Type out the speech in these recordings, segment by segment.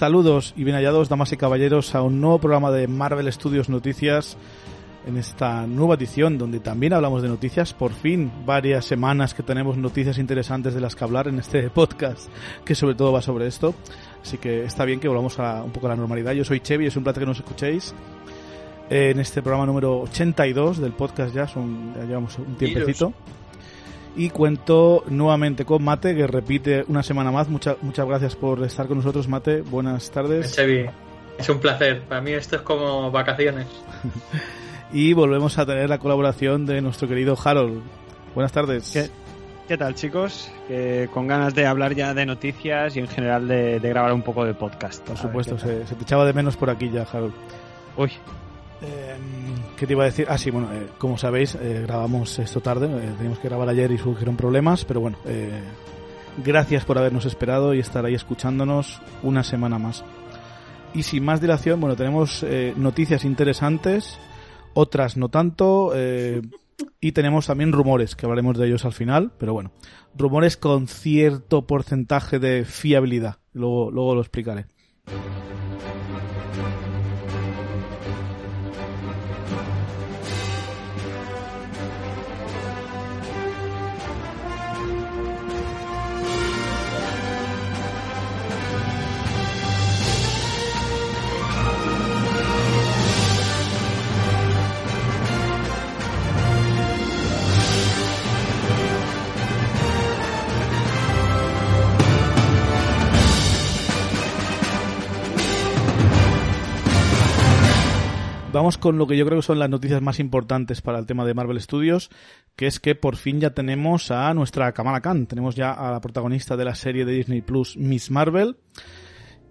Saludos y bien hallados, damas y caballeros, a un nuevo programa de Marvel Studios Noticias. En esta nueva edición, donde también hablamos de noticias, por fin, varias semanas que tenemos noticias interesantes de las que hablar en este podcast, que sobre todo va sobre esto. Así que está bien que volvamos a un poco a la normalidad. Yo soy Chevy, es un placer que nos escuchéis en este programa número 82 del podcast ya, son, ya llevamos un tiempecito. Y cuento nuevamente con Mate, que repite una semana más. Muchas muchas gracias por estar con nosotros, Mate. Buenas tardes. Chevi, es un placer. Para mí esto es como vacaciones. y volvemos a tener la colaboración de nuestro querido Harold. Buenas tardes. ¿Qué, qué tal, chicos? Que con ganas de hablar ya de noticias y en general de, de grabar un poco de podcast. Por supuesto, se, se, te echaba de menos por aquí ya, Harold. Uy. Eh, ¿Qué te iba a decir? Ah, sí, bueno, eh, como sabéis, eh, grabamos esto tarde. Eh, teníamos que grabar ayer y surgieron problemas, pero bueno, eh, gracias por habernos esperado y estar ahí escuchándonos una semana más. Y sin más dilación, bueno, tenemos noticias interesantes, otras no tanto, y tenemos también rumores, que hablaremos de ellos al final, pero bueno, rumores con cierto porcentaje de fiabilidad. Luego, luego lo explicaré. Vamos con lo que yo creo que son las noticias más importantes para el tema de Marvel Studios, que es que por fin ya tenemos a nuestra Kamala Khan. Tenemos ya a la protagonista de la serie de Disney Plus, Miss Marvel,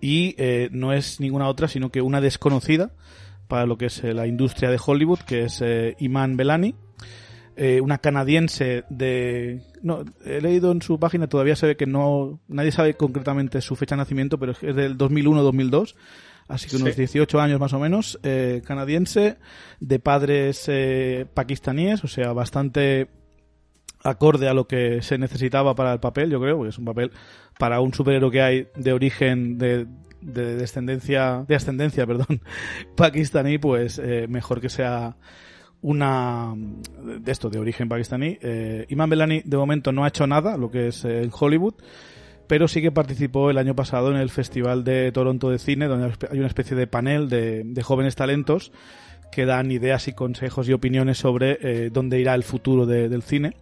y eh, no es ninguna otra, sino que una desconocida para lo que es eh, la industria de Hollywood, que es eh, Iman Belani, eh, una canadiense de... No, he leído en su página, todavía se ve que no... Nadie sabe concretamente su fecha de nacimiento, pero es del 2001-2002 así que unos sí. 18 años más o menos, eh, canadiense, de padres eh, pakistaníes, o sea, bastante acorde a lo que se necesitaba para el papel, yo creo, porque es un papel para un superhéroe que hay de origen de, de descendencia, de ascendencia, perdón, pakistaní, pues eh, mejor que sea una de esto de origen pakistaní. Eh, Iman Belani de momento no ha hecho nada, lo que es eh, en Hollywood pero sí que participó el año pasado en el Festival de Toronto de Cine, donde hay una especie de panel de, de jóvenes talentos que dan ideas y consejos y opiniones sobre eh, dónde irá el futuro de, del cine.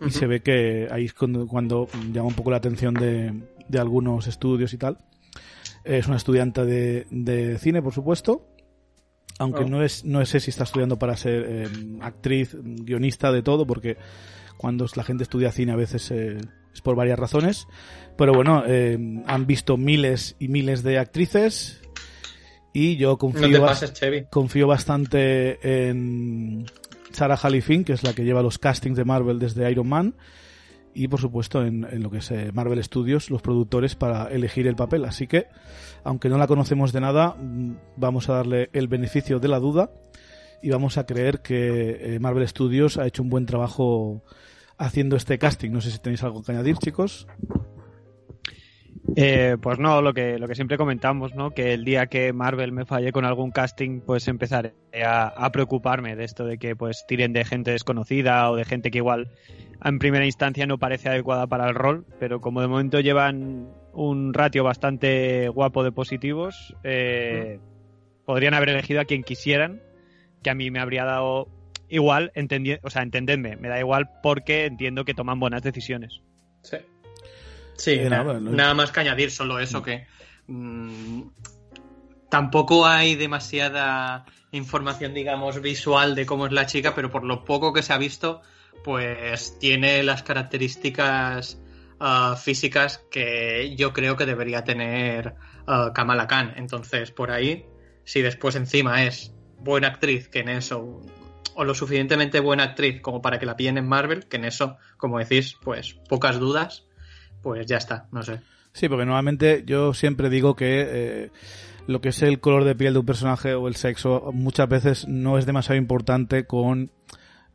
Y uh -huh. se ve que ahí es cuando, cuando, llama un poco la atención de, de algunos estudios y tal. Es una estudiante de, de cine, por supuesto. Aunque oh. no es no sé si está estudiando para ser eh, actriz, guionista, de todo, porque cuando la gente estudia cine a veces eh, es por varias razones. Pero bueno, eh, han visto miles y miles de actrices y yo confío, no pases, confío bastante en Sarah Halifin, que es la que lleva los castings de Marvel desde Iron Man. y por supuesto en, lo que es eh, Marvel Studios, los productores para elegir el papel. Así que, aunque no la conocemos de nada, mm, vamos a darle el beneficio de la duda y vamos a creer que eh, Marvel Studios ha hecho un buen trabajo haciendo este casting. No sé si tenéis algo que añadir, chicos. Eh, pues no, lo que, lo que siempre comentamos, ¿no? Que el día que Marvel me falle con algún casting, pues empezaré a, preocuparme de esto de que pues tiren de gente desconocida o de gente que igual en primera instancia no parece adecuada para el rol, pero como de momento llevan un ratio bastante guapo de positivos, eh, podrían haber elegido a quien quisieran, que a mí me habría dado igual, o sea, entendedme, me da igual porque entiendo que toman buenas decisiones. Sí. Sí, eh, nada, más que añadir, solo eso, que mm, tampoco hay demasiada información, digamos, visual de cómo es la chica, pero por lo poco que se ha visto, pues tiene las características ah, físicas que yo creo que debería tener uh, Kamala Khan. Entonces, por ahí, si después encima es buena actriz, que en eso, o lo suficientemente buena actriz como para que la pillen en Marvel, que en eso, como decís, pues pocas dudas pues ya está, no sé. Sí, porque normalmente yo siempre digo que eh, lo que es el color de piel de un personaje o el sexo muchas veces no es demasiado importante con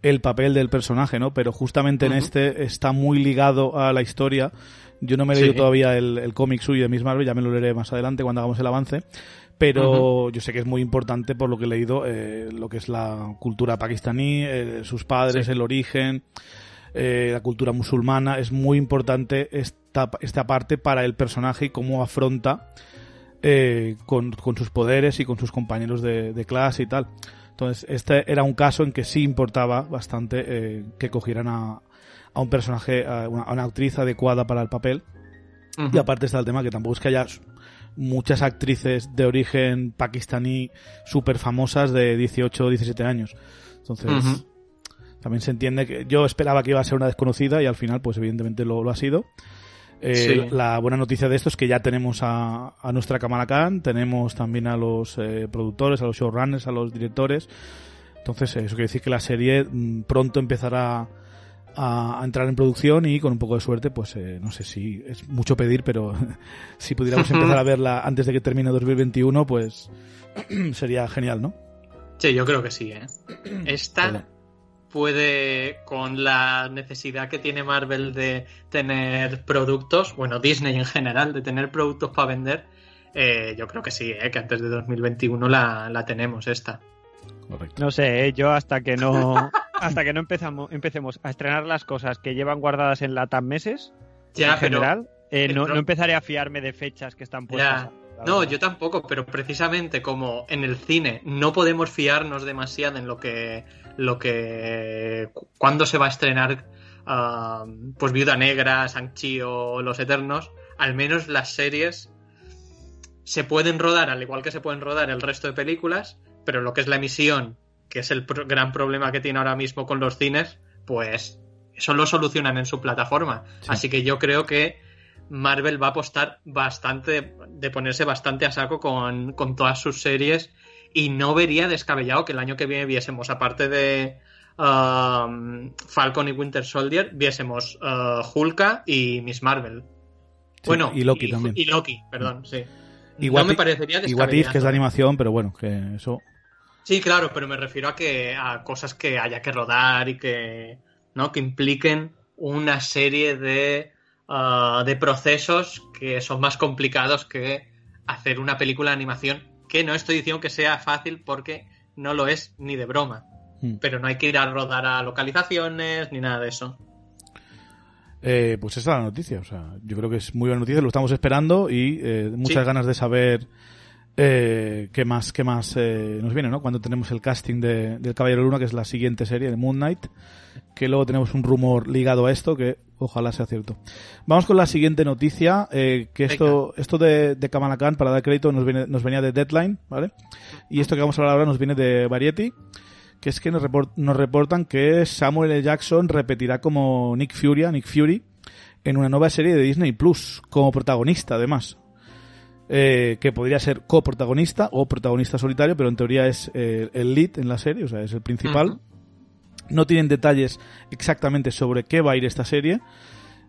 el papel del personaje, ¿no? Pero justamente en este está muy ligado a la historia. Yo no me he leído todavía el, cómic suyo de Miss Marvel, ya me lo leeré más adelante cuando hagamos el avance. Pero yo sé que es muy importante por lo que he leído eh, lo que es la cultura pakistaní, eh, sus padres, el origen, la cultura musulmana. Es muy importante esta, parte para el personaje y cómo afronta eh, con, sus poderes y con sus compañeros de, clase y tal. Entonces, este era un caso en que sí importaba bastante eh, que cogieran a, a un personaje, a una, actriz adecuada para el papel. Y aparte está el tema que tampoco es que haya muchas actrices de origen pakistaní súper famosas de 18 o 17 años. Entonces, también se entiende que yo esperaba que iba a ser una desconocida y al final, pues evidentemente lo, lo ha sido. Eh, la buena noticia de esto es que ya tenemos a, nuestra Kamala Khan, tenemos también a los eh, productores, a los showrunners, a los directores. Entonces, eso quiere decir que la serie mm, pronto empezará a, entrar en producción y con un poco de suerte, pues eh, no sé si es mucho pedir, pero si pudiéramos empezar a verla antes de que termine 2021, pues sería genial, ¿no? Sí, yo creo que sí, ¿eh? Esta puede, con la necesidad que tiene Marvel de tener productos, bueno, Disney en general, de tener productos para vender, eh, yo creo que sí, eh, que antes de 2021 la, la tenemos esta. Correcto. No sé, eh, yo hasta que no hasta que no empezamos, empecemos a estrenar las cosas que llevan guardadas en la TAM meses, en general, no, no, empezaré a fiarme de fechas que están puestas. No, yo tampoco, pero precisamente como en el cine no podemos fiarnos demasiado en lo que lo que cuando se va a estrenar ah, pues Viuda Negra, Sanchi o Los Eternos, al menos las series se pueden rodar al igual que se pueden rodar el resto de películas, pero lo que es la emisión, que es el gran problema que tiene ahora mismo con los cines, pues eso lo solucionan en su plataforma. Así que yo creo que Marvel va a apostar bastante, de ponerse bastante a saco con, con todas sus series y no vería descabellado que el año que viene viésemos, aparte de um, Falcon y Winter Soldier, viésemos uh, Hulka y Miss Marvel. bueno, y Loki también. Y Loki, perdón, sí. Igual no me parecería descabellado. Igual que es de animación, pero bueno, que eso... Sí, claro, pero me refiero a que a cosas que haya que rodar y que, ¿no? que impliquen una serie de, uh, de procesos que son más complicados que hacer una película de animación que no estoy diciendo que sea fácil porque no lo es ni de broma. Hmm. Pero no hay que ir a rodar a localizaciones ni nada de eso. Eh, pues esa es la noticia. O sea, yo creo que es muy buena noticia, lo estamos esperando y eh, muchas ganas de saber eh, qué más, qué más eh, nos viene, ¿no? Cuando tenemos el casting de, del Caballero Luna, que es la siguiente serie de Moon Knight, que luego tenemos un rumor ligado a esto que ojalá sea cierto. Vamos con la siguiente noticia, eh, que esto, esto de, de Kamala Khan, para dar crédito, nos, viene, nos venía de Deadline, ¿vale? Y esto que vamos a hablar ahora nos viene de Variety, que es que nos, nos reportan que Samuel L. Jackson repetirá como Nick Fury, Nick Fury, en una nueva serie de Disney Plus, como protagonista además. Eh, que podría ser coprotagonista o protagonista solitario, pero en teoría es eh, el lead en la serie, o sea, es el principal. No tienen detalles exactamente sobre qué va a ir esta serie.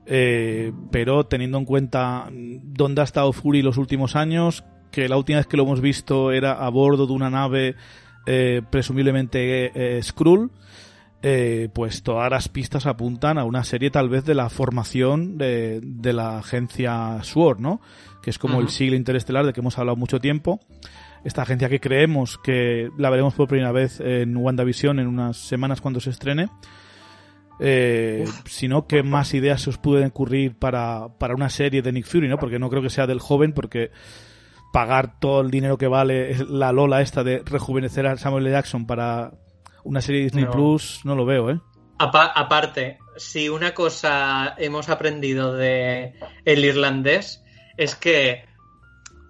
Eh, pero teniendo en cuenta dónde ha estado Fury los últimos años, que la última vez que lo hemos visto era a bordo de una nave eh, presumiblemente eh, Skrull, eh, pues todas las pistas apuntan a una serie tal vez de la formación de, de la agencia SWORD, ¿no? Que es como el siglo interestelar de que hemos hablado mucho tiempo. Esta agencia que creemos que la veremos por primera vez en WandaVision en unas semanas cuando se estrene. Eh, sino que más ideas se os pueden ocurrir para, para una serie de Nick Fury, ¿no? Porque no creo que sea del joven, porque pagar todo el dinero que vale la Lola esta de rejuvenecer a Samuel L. Jackson para una serie de Disney No. Plus, no lo veo, ¿eh? Apa- aparte, si una cosa hemos aprendido de el irlandés es que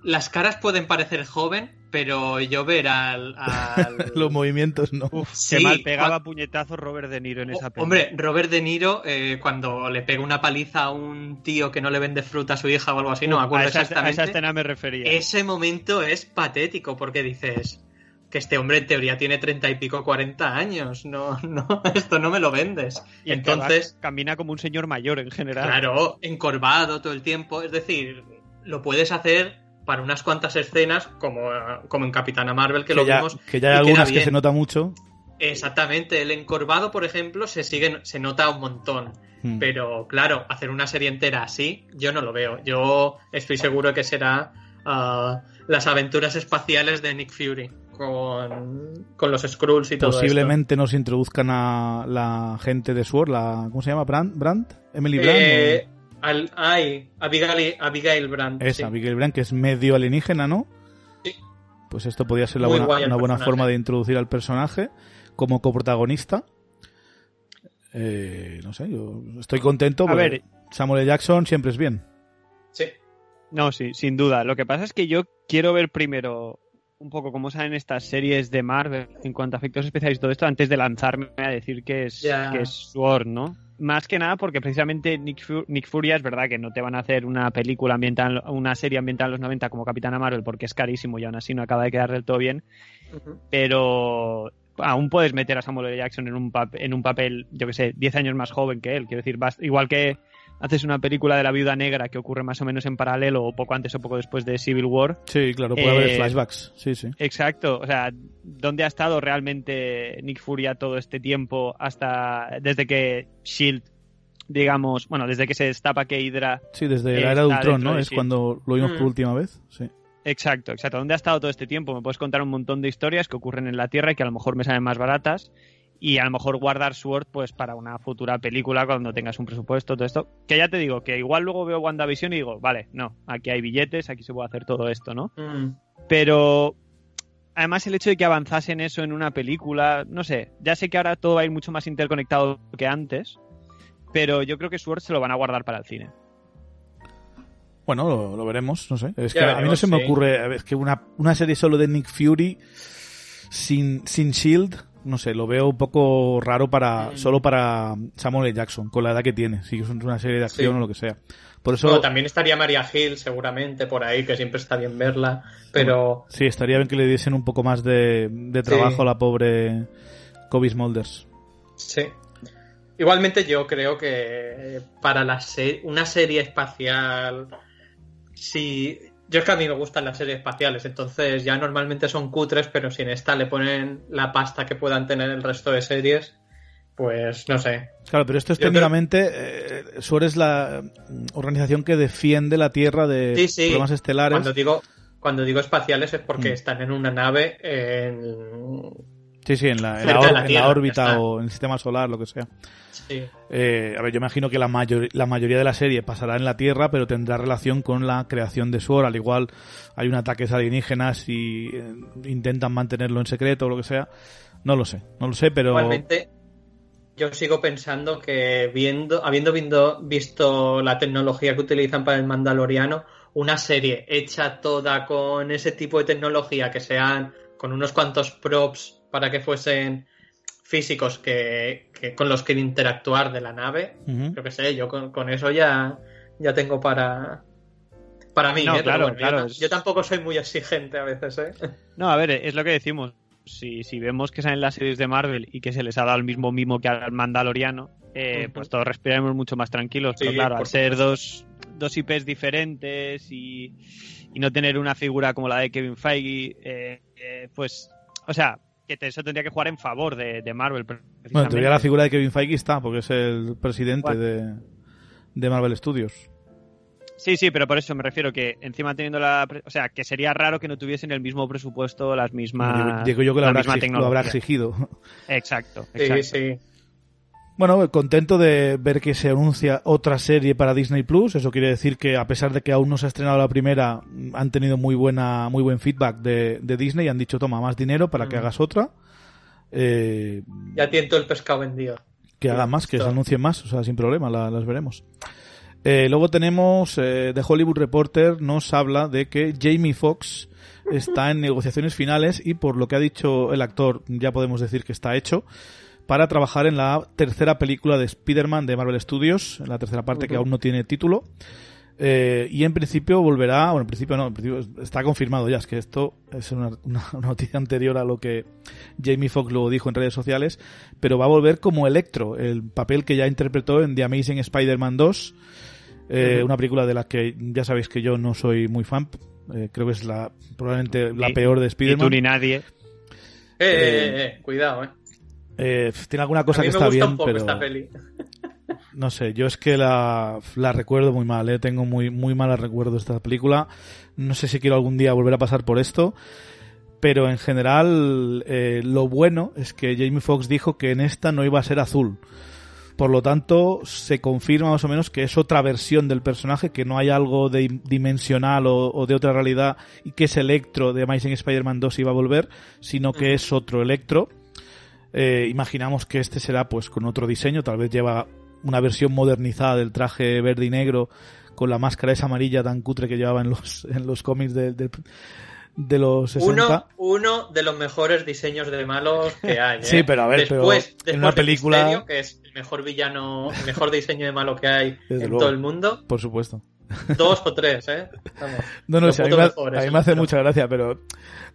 las caras pueden parecer joven, pero yo ver al... al- Los movimientos, no. Uf, Sí, qué mal pegaba puñetazos Robert De Niro en esa O- película. Hombre, Robert De Niro, eh, cuando le pega una paliza a un tío que no le vende fruta a su hija o algo así, no me acuerdo a esa, a exactamente. esa escena me refería. Ese momento es patético porque dices que este hombre en teoría tiene treinta y pico, 40 años. No, no, esto no me lo vendes. y que Entonces, camina como un señor mayor en general. claro, encorvado todo el tiempo. Es decir, lo puedes hacer para unas cuantas escenas, como, como en Capitana Marvel, que, Que lo ya, vimos. que ya hay algunas que se nota mucho. Exactamente, el encorvado, por ejemplo, se sigue, se nota un montón. Mm. Pero claro, hacer una serie entera así, yo no lo veo. Yo estoy seguro que será ah, las aventuras espaciales de Nick Fury con, con los Skrulls y todo Posiblemente nos introduzcan a la gente de SWORD, la, ¿cómo se llama? ¿Brandt? ¿Brandt? ¿Emily. Brandt? Eh, al, ay, Abigail, Abigail Brandt. o- Esa, sí. Abigail Brandt, que es medio alienígena, ¿no? Sí. Pues esto podría ser la buena, una buena personaje. forma de introducir al personaje como coprotagonista. Eh, no sé, yo estoy contento A ver. Samuel L. Jackson siempre es bien. Sí. No, sí, sin duda. Lo que pasa es que yo quiero ver primero un poco cómo salen estas series de Marvel en cuanto a efectos especiales y todo esto antes de lanzarme a decir que es, Ya. que es Sword, ¿no? Más que nada porque precisamente Nick, Fu- Nick Fury es verdad que no te van a hacer una película ambiental, una serie ambiental en los 90 como Capitana Marvel porque es carísimo y aún así no acaba de quedar del todo bien, pero aún puedes meter a Samuel L. Jackson en un, pap- en un papel, yo que sé, 10 años más joven que él. Quiero decir, igual que haces una película de la viuda negra que ocurre más o menos en paralelo o poco antes o poco después de Civil War. Sí, claro, puede haber Eh, flashbacks. Sí, sí. Exacto, o sea, ¿dónde ha estado realmente Nick Fury a todo este tiempo hasta desde que Shield, digamos, bueno, desde que se destapa que Hydra Sí, desde la era de Ultron, ¿no? de Es sí. cuando lo vimos por Mm. última vez. Sí. Exacto, exacto. ¿Dónde ha estado todo este tiempo? Me puedes contar un montón de historias que ocurren en la Tierra y que a lo mejor me salen más baratas y a lo mejor guardar Sword pues para una futura película cuando tengas un presupuesto, todo esto. Que ya te digo, que igual luego veo WandaVision y digo, vale, no, aquí hay billetes, aquí se puede hacer todo esto, ¿no? Mm. Pero además el hecho de que avanzasen eso en una película, no sé, ya sé que ahora todo va a ir mucho más interconectado que antes, pero yo creo que Sword se lo van a guardar para el cine. Bueno, lo, lo veremos, no sé. Es Ya que a mí no se me ocurre, es que una, una serie solo de Nick Fury sin, sin Shield, no sé, lo veo un poco raro para, Mm. solo para Samuel L. Jackson, con la edad que tiene, si es una serie de acción Sí. o lo que sea. Por eso, también estaría Maria Hill seguramente por ahí, que siempre está bien verla, pero sí, estaría bien que le diesen un poco más de, de trabajo Sí. a la pobre Kobe Smulders. sí. Igualmente yo creo que para la se- una serie espacial, si yo es que a mí me gustan las series espaciales, entonces ya normalmente son cutres, pero si en esta le ponen la pasta que puedan tener el resto de series, pues no sé. Claro, pero esto es Yo creo- técnicamente, eh, SWORD es la mm, organización que defiende la Tierra de Sí, sí. problemas estelares. Cuando digo cuando digo espaciales es porque Mm. están en una nave en Sí, sí, en la, en la en órbita o en el sistema solar, lo que sea. Sí. Eh, a ver, yo imagino que la, mayor- la mayoría de la serie pasará en la Tierra, pero tendrá relación con la creación de SWORD. Al igual hay un ataque alienígenas y eh, intentan mantenerlo en secreto o lo que sea. No lo sé, no lo sé, pero... Igualmente, yo sigo pensando que viendo, habiendo vindo- visto la tecnología que utilizan para el Mandaloriano, una serie hecha toda con ese tipo de tecnología, que sean con unos cuantos props para que fuesen físicos que, que- con los que interactuar de la nave, Ujú. yo qué sé, yo con, con eso ya, ya tengo para para mí, No, ¿eh? Claro, bueno, claro, yo tampoco soy muy exigente a veces, ¿eh? No, a ver, es lo que decimos. Si, si vemos que salen las series de Marvel y que se les ha dado el mismo mimo que al Mandaloriano, eh, pues todos respiraremos mucho más tranquilos. Sí, pero claro, al ser dos, dos IPs diferentes y, y no tener una figura como la de Kevin Feige, eh, eh, pues, o sea, que eso tendría que jugar en favor de, de Marvel. Bueno, teoría la figura de Kevin Feige está, porque es el presidente Bueno. de, de Marvel Studios. Sí, sí, pero por eso me refiero que encima teniendo la... O sea, que sería raro que no tuviesen el mismo presupuesto, las mismas... Digo, digo yo que lo la habrá, misma exig- lo habrá exigido. Exacto, Sí, exacto. sí. Bueno, contento de ver que se anuncia otra serie para Disney Plus. Eso quiere decir que a pesar de que aún no se ha estrenado la primera, han tenido muy buena, muy buen feedback de, de Disney y han dicho toma más dinero para que Mm. hagas otra. Eh, Ya tiene todo el pescado vendido. que hagan más, que se Listo. anuncien más, o sea, sin problema, la- las veremos. Eh, luego tenemos eh, The Hollywood Reporter nos habla de que Jamie Foxx está en negociaciones finales y por lo que ha dicho el actor ya podemos decir que está hecho para trabajar en la tercera película de Spider-Man de Marvel Studios, en la tercera parte que aún no tiene título. Eh, y en principio volverá, bueno, en principio no, en principio está confirmado ya, es que esto es una, una- una noticia anterior a lo que Jamie Foxx lo dijo en redes sociales, pero va a volver como Electro, el papel que ya interpretó en The Amazing Spider-Man 2, eh, una película de la que ya sabéis que yo no soy muy fan, eh, creo que es la probablemente la peor de Ni tú Spider-Man. ni nadie. Eh, eh, eh, cuidado, eh. Eh, tiene alguna cosa a mí que me está gusta bien, un poco pero esta peli. no sé, yo es que la, la recuerdo muy mal, ¿eh? tengo muy, muy malos recuerdos de esta película. No sé si quiero algún día volver a pasar por esto. Pero en general, eh, lo bueno es que Jamie Foxx dijo que en esta no iba a ser azul. Por lo tanto, se confirma más o menos que es otra versión del personaje, que no hay algo de dimensional o, o de otra realidad y que es Electro de Amazing Spider-Man 2 iba a volver, sino que es otro Electro. Eh, imaginamos que este será pues con otro diseño, tal vez lleva una versión modernizada del traje verde y negro con la máscara esa amarilla tan cutre que llevaba en los, en los cómics de, de, de los 60. Uno, uno de los mejores diseños de malos que hay. ¿eh? Sí, pero a ver, después, pero en una película- Misterio, que es el mejor villano, el mejor diseño de malo que hay Desde en luego. todo el mundo. Por supuesto. Dos o tres, ¿eh? Vamos. No, no, sí, a mí, me, mejores, a mí me hace mucha gracia, pero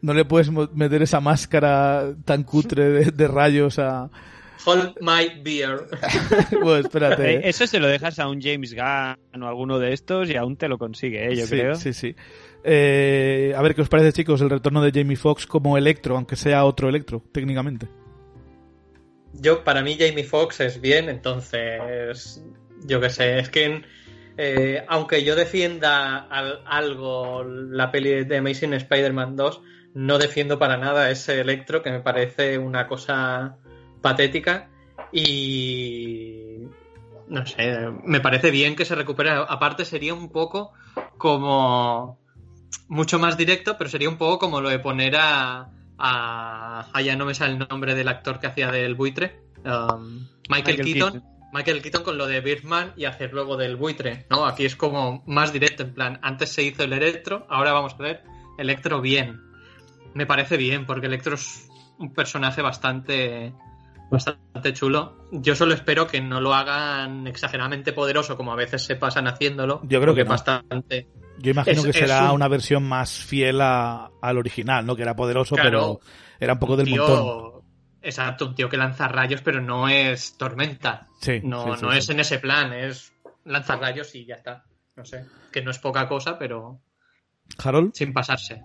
no le puedes meter esa máscara tan cutre de, de rayos a... Hold my beer. Bueno, espérate. Eh, Eso se lo dejas a un James Gunn o alguno de estos y aún te lo consigue, ¿eh? yo sí, creo. Sí, sí. Eh, a ver qué os parece, chicos, el retorno de Jamie Foxx como Electro, aunque sea otro Electro, técnicamente. Yo, para mí, Jamie Foxx es bien, entonces. Yo qué sé, es que. Eh, aunque yo defienda al- algo la peli de Amazing Spider-Man 2, no defiendo para nada ese Electro, que me parece una cosa patética. Y. No sé, me parece bien que se recupere. Aparte, sería un poco como. Mucho más directo, pero sería un poco como lo de poner a. a ah, ya no me sale el nombre del actor que hacía del buitre. um, Michael, Michael Keaton. Keaton. Michael Keaton con lo de Birdman y hacer luego del buitre, ¿no? Aquí es como más directo, en plan, antes se hizo el Electro, ahora vamos a ver Electro bien. Me parece bien, porque Electro es un personaje bastante bastante chulo. Yo solo espero que no lo hagan exageradamente poderoso, como a veces se pasan haciéndolo. Yo creo que no. bastante. Yo imagino Es- que será un- una versión más fiel a- al original, ¿no? Que era poderoso, Claro. pero era un poco del tío- montón. Exacto, un tío que lanza rayos, pero no es tormenta. Sí, No, sí, sí, no sí. es en ese plan, es lanzar rayos y ya está. No sé, que no es poca cosa, pero Harold, sin pasarse.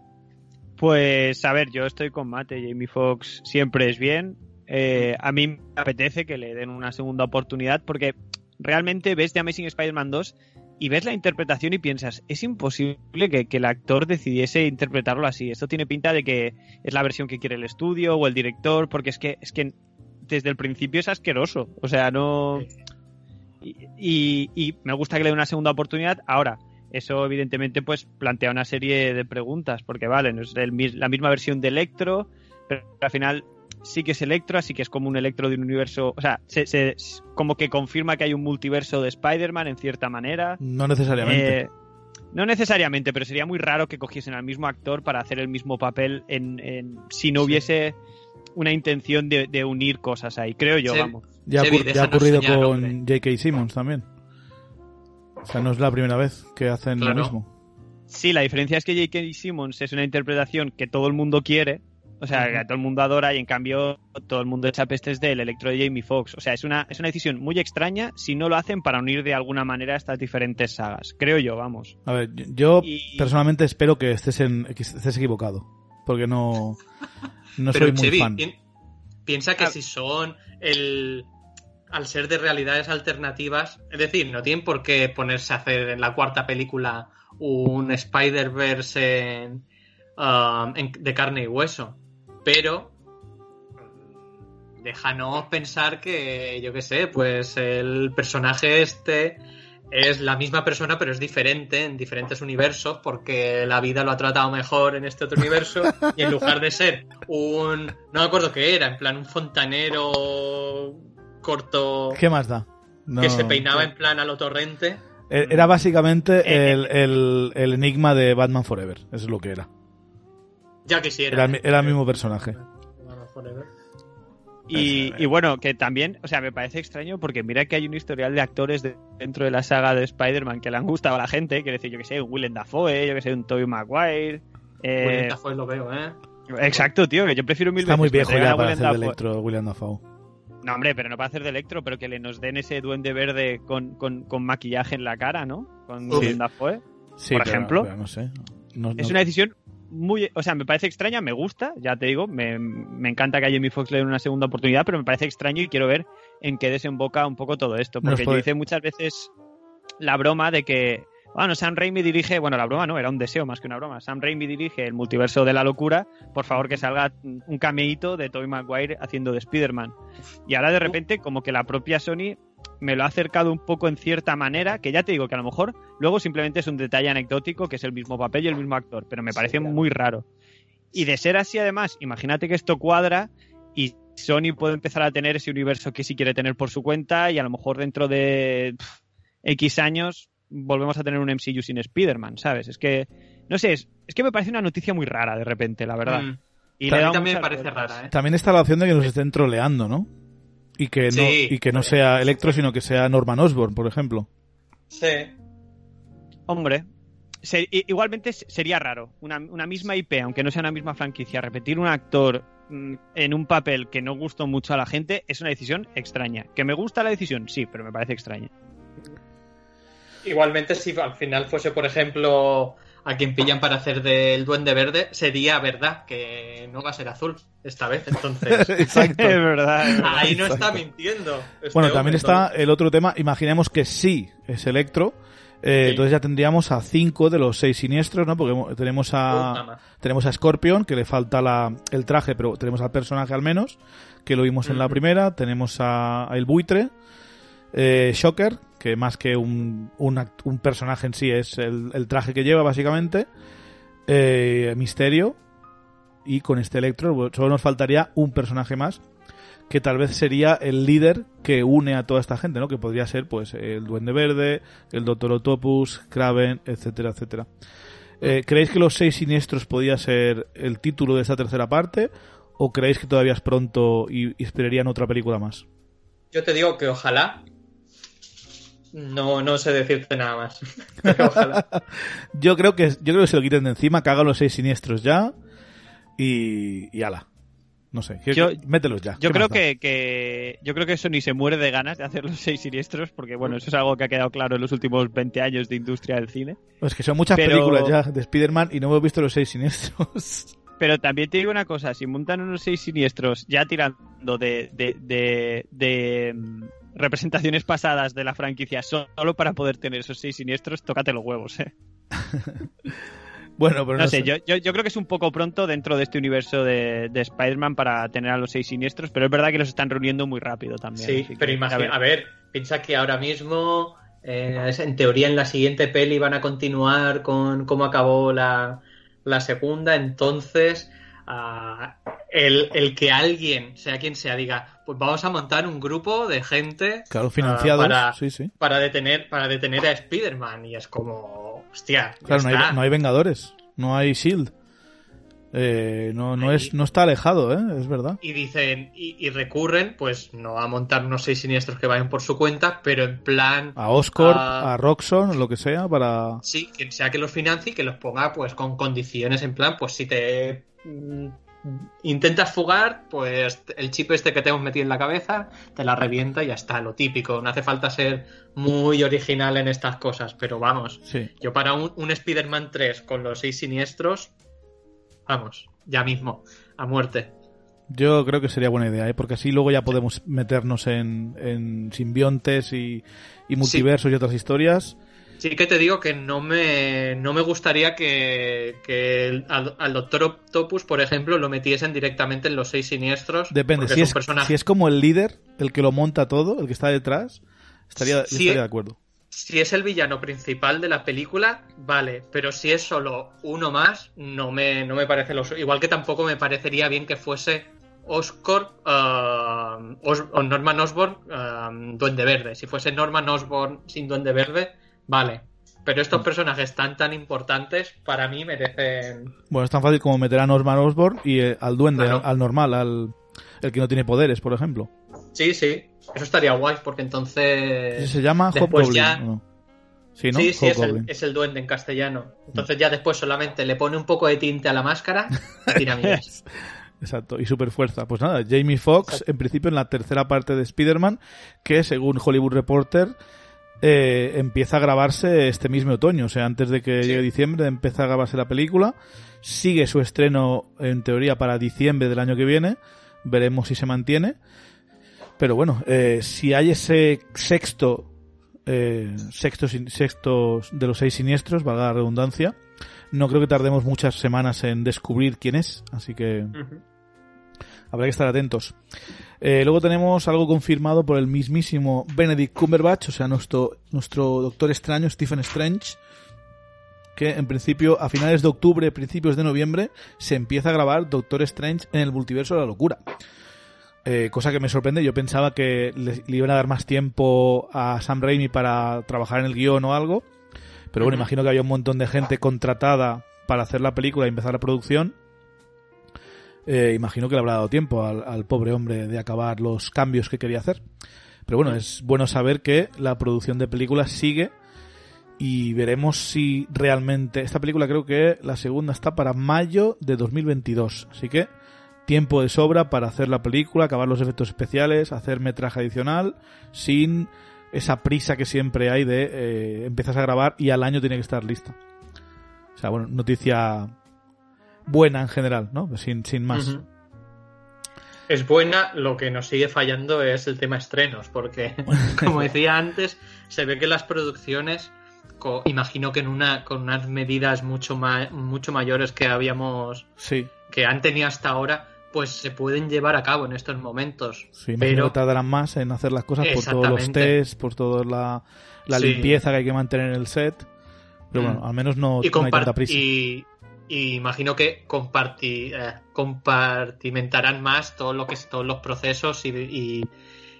Pues a ver, yo estoy con Mate, Jamie Foxx siempre es bien. Eh, a mí me apetece que le den una segunda oportunidad porque realmente ves The Amazing Spider-Man 2 y ves la interpretación y piensas, es imposible que, que el actor decidiese interpretarlo así. Esto tiene pinta de que es la versión que quiere el estudio o el director, porque es que, es que desde el principio es asqueroso. O sea, no... Y, y- y me gusta que le den una segunda oportunidad. Ahora, eso evidentemente pues plantea una serie de preguntas, porque vale, no es el la misma versión de Electro, pero al final sí que es Electro, así que es como un Electro de un universo, o sea, se, se- como que confirma que hay un multiverso de Spider-Man en cierta manera. no necesariamente. Eh, no necesariamente, pero sería muy raro que cogiesen al mismo actor para hacer el mismo papel en, en- si no Sí. hubiese una intención de, de unir cosas ahí, creo yo, Sí. vamos. ya, ha ya ocurrido soñar, con. J.K. Simmons también. O sea, no es la primera vez que hacen Claro. lo mismo. Sí, la diferencia es que J.K. Simmons es una interpretación que todo el mundo quiere. O sea, que a todo el mundo adora y en cambio todo el mundo echa pestes del Electro de Jamie Foxx. O sea, es una, es una decisión muy extraña si no lo hacen para unir de alguna manera estas diferentes sagas. Creo yo, vamos. A ver, yo Y- personalmente espero que estés, en, que estés equivocado. Porque no, no Pero soy muy Chevy, fan. pi- piensa que Ah. si son el al ser de realidades alternativas, es decir, no tienen por qué ponerse a hacer en la cuarta película un Spider-Verse en, um, en- de carne y hueso, pero mm, déjanos pensar que, yo qué sé, pues el personaje este es la misma persona, pero es diferente en diferentes universos, porque la vida lo ha tratado mejor en este otro universo, y en lugar de ser un. No me acuerdo qué era, en plan un fontanero corto ¿Qué más da? No- que se peinaba en plan a lo torrente. Eh, Era básicamente Eh, el, el- el enigma de Batman Forever. Eso es lo que era. Ya quisiera. Era, el mi- era el mismo personaje. Y, y bueno, que también, o sea, me parece extraño porque mira que hay un historial de actores de- dentro de la saga de Spider-Man que le han gustado a la gente. Quiero decir, yo que sé, un Willem Dafoe, yo que sé, un Tobey Maguire. eh, Willem Dafoe lo veo, ¿eh? exacto, tío, que yo prefiero mil Está muy veces que viejo traigan ya a para Willem hacer de electro William Dafoe. No, hombre, pero no para hacer de Electro, pero que le nos den ese duende verde con, con, con maquillaje en la cara, ¿no? Con Uf. Willem Dafoe. Sí, Por pero- ejemplo. pero no sé. No- Es no- una decisión muy. O sea, me parece extraña, me gusta, ya te digo, me, me encanta que a Jamie Foxx le den una segunda oportunidad, pero me parece extraño y quiero ver en qué desemboca un poco todo esto. Porque yo hice muchas veces la broma de que. Bueno, Sam Raimi dirige, bueno, la broma no, era un deseo más que una broma. Sam Raimi dirige el multiverso de la locura, por favor que salga un cameíto de Tobey Maguire haciendo de Spider-Man. Y ahora de repente, como que la propia Sony me lo ha acercado un poco en cierta manera, que ya te digo que a lo mejor luego simplemente es un detalle anecdótico, que es el mismo papel y el mismo actor, pero me parece muy raro. Y de ser así, además, imagínate que esto cuadra y Sony puede empezar a tener ese universo que sí quiere tener por su cuenta y a lo mejor dentro de pff, X años volvemos a tener un MCU sin Spider-Man, ¿sabes? Es que, no sé, es, es que me parece una noticia muy rara de repente, la verdad. Mm. Y también me parece rara, ¿eh? También está la opción de que nos estén troleando, ¿no? Y que no, Sí. y que no sea Electro, sino que sea Norman Osborn, por ejemplo. Sí. Hombre, igualmente sería raro. Una, una misma IP, aunque no sea una misma franquicia, repetir un actor mm, en un papel que no gustó mucho a la gente es una decisión extraña. ¿Que me gusta la decisión? Sí, pero me parece extraña. Igualmente, si al final fuese, por ejemplo, a quien pillan para hacer del Duende Verde, sería verdad que no va a ser azul esta vez. Entonces, Exacto. es verdad. es verdad. ahí no está mintiendo. este Bueno, hombre, también está el otro tema. Imaginemos que sí es Electro. eh, Sí. Entonces ya tendríamos a cinco de los seis siniestros, ¿no? Porque tenemos a tenemos a Scorpion, que le falta la, el traje, pero tenemos al personaje al menos, que lo vimos en la primera. Tenemos a, a el buitre, eh, Shocker, que más que un, un, personaje en sí es el, traje que lleva, básicamente. Eh, Misterio. Y con este Electro bueno, solo nos faltaría un personaje más, que tal vez sería el líder que une a toda esta gente, ¿no? Que podría ser, pues, el Duende Verde, el Doctor Octopus, Kraven, etcétera, etcétera. Eh, ¿Creéis que los seis siniestros podía ser el título de esta tercera parte? ¿O creéis que todavía es pronto y esperarían otra película más? Yo te digo que ojalá. No, no sé decirte nada más. Yo creo que yo creo que se lo quiten de encima, que hagan los seis siniestros ya y, y ala. No sé, Yo- mételos ya. Yo ¿qué creo que, que yo creo que Sony se muere de ganas de hacer los seis siniestros, porque bueno, eso es algo que ha quedado claro en los últimos 20 años de industria del cine. Es que son muchas pero- películas ya de Spider-Man y no hemos visto los seis siniestros. Pero también te digo una cosa, si montan unos seis siniestros ya tirando de, de, de, de, representaciones pasadas de la franquicia solo para poder tener esos seis siniestros, tócate los huevos, eh. bueno, pero no, No sé, yo, yo, yo creo que es un poco pronto dentro de este universo de, de Spider-Man para tener a los seis siniestros, pero es verdad que los están reuniendo muy rápido también. Sí, que, pero a imagina, ver. a ver, piensa que ahora mismo, eh, en teoría, en la siguiente peli van a continuar con cómo acabó la, la segunda, entonces. Ah, el, el que alguien, sea quien sea, diga, pues vamos a montar un grupo de gente Claro, ah, financiados. para, Sí, sí. para detener para detener a Spider-Man y es como, hostia, Claro, no hay, no hay Vengadores, no hay Shield. Eh, no, no, es, no está alejado, ¿eh? Es verdad. Y dicen, y, y recurren, pues no a montar unos seis siniestros que vayan por su cuenta, pero en plan, A Oscorp, Ah. a Roxxon, lo que sea, para... sí, quien sea que los financie y que los ponga pues con condiciones en plan, pues si te mm, intentas fugar, pues el chip este que te hemos metido en la cabeza te la revienta y ya está, lo típico. No hace falta ser muy original en estas cosas, pero vamos, Sí. yo para un, un Spider-Man 3 con los seis siniestros, vamos, ya mismo, a muerte. Yo creo que sería buena idea, ¿eh? porque así luego ya podemos meternos en, en simbiontes y, y multiversos y otras historias. Sí que te digo que no me, no me gustaría que, que al, al Doctor Octopus, por ejemplo, lo metiesen directamente en los seis siniestros. Depende, si es, si es como el líder, el que lo monta todo, el que está detrás, estaría, Sí, estaría de acuerdo. Si es el villano principal de la película, vale, pero si es solo uno más, no me, no me parece lo Igual que tampoco me parecería bien que fuese Oscorp ah, Os- o Norman Osborn ah, Duende Verde. Si fuese Norman Osborn sin Duende Verde, vale. Pero Mm. estos personajes tan tan importantes, para mí merecen. Bueno, es tan fácil como meter a Norman Osborn y eh, al duende, Claro. al, al normal, al el que no tiene poderes, por ejemplo. Sí, sí, eso estaría guay, porque entonces. ¿Se llama Hobgoblin? ya-. Sí, ¿no? Sí, sí, es el, Hobgoblin. es el duende en castellano. Entonces ya después solamente le pone un poco de tinte a la máscara y tira. Exacto, y super fuerza. Pues nada, Jamie Foxx, en principio en la tercera parte de Spider-Man, que según Hollywood Reporter eh, empieza a grabarse este mismo otoño, o sea, antes de que Sí. llegue diciembre empieza a grabarse la película, sigue su estreno en teoría para diciembre del año que viene, veremos si se mantiene, pero bueno, eh, si hay ese sexto, eh, sexto, sexto de los seis siniestros, valga la redundancia, no creo que tardemos muchas semanas en descubrir quién es, así que. Habrá que estar atentos. Eh, luego tenemos algo confirmado por el mismísimo Benedict Cumberbatch, o sea, nuestro, nuestro Doctor Extraño, Stephen Strange, que en principio, a finales de octubre, principios de noviembre, se empieza a grabar Doctor Strange en el multiverso de la locura. Eh, cosa que me sorprende, yo pensaba que le, le iban a dar más tiempo a Sam Raimi para trabajar en el guion o algo, pero bueno, imagino que había un montón de gente contratada para hacer la película y empezar la producción. Eh, imagino que le habrá dado tiempo al, al pobre hombre de acabar los cambios que quería hacer. Pero bueno, es bueno saber que la producción de películas sigue y veremos si realmente esta película creo que la segunda está para mayo de 2022, así que tiempo de sobra para hacer la película, acabar los efectos especiales, hacer metraje adicional sin esa prisa que siempre hay de eh, empiezas a grabar y al año tiene que estar lista. O sea, bueno, noticia buena en general, ¿no? Sin, sin más. Es buena, lo que nos sigue fallando es el tema estrenos, porque, como decía antes, se ve que las producciones, imagino que en una, con unas medidas mucho, ma- mucho mayores que habíamos, Sí, que han tenido hasta ahora, pues se pueden llevar a cabo en estos momentos. sí, pero tardarán más en hacer las cosas por todos los tests, por toda la, la Sí. limpieza que hay que mantener en el set. Pero Mm. bueno, al menos no, y, no hay tanta prisa. y, y imagino que comparti- eh, compartimentarán más todo lo que es todos los procesos y, y,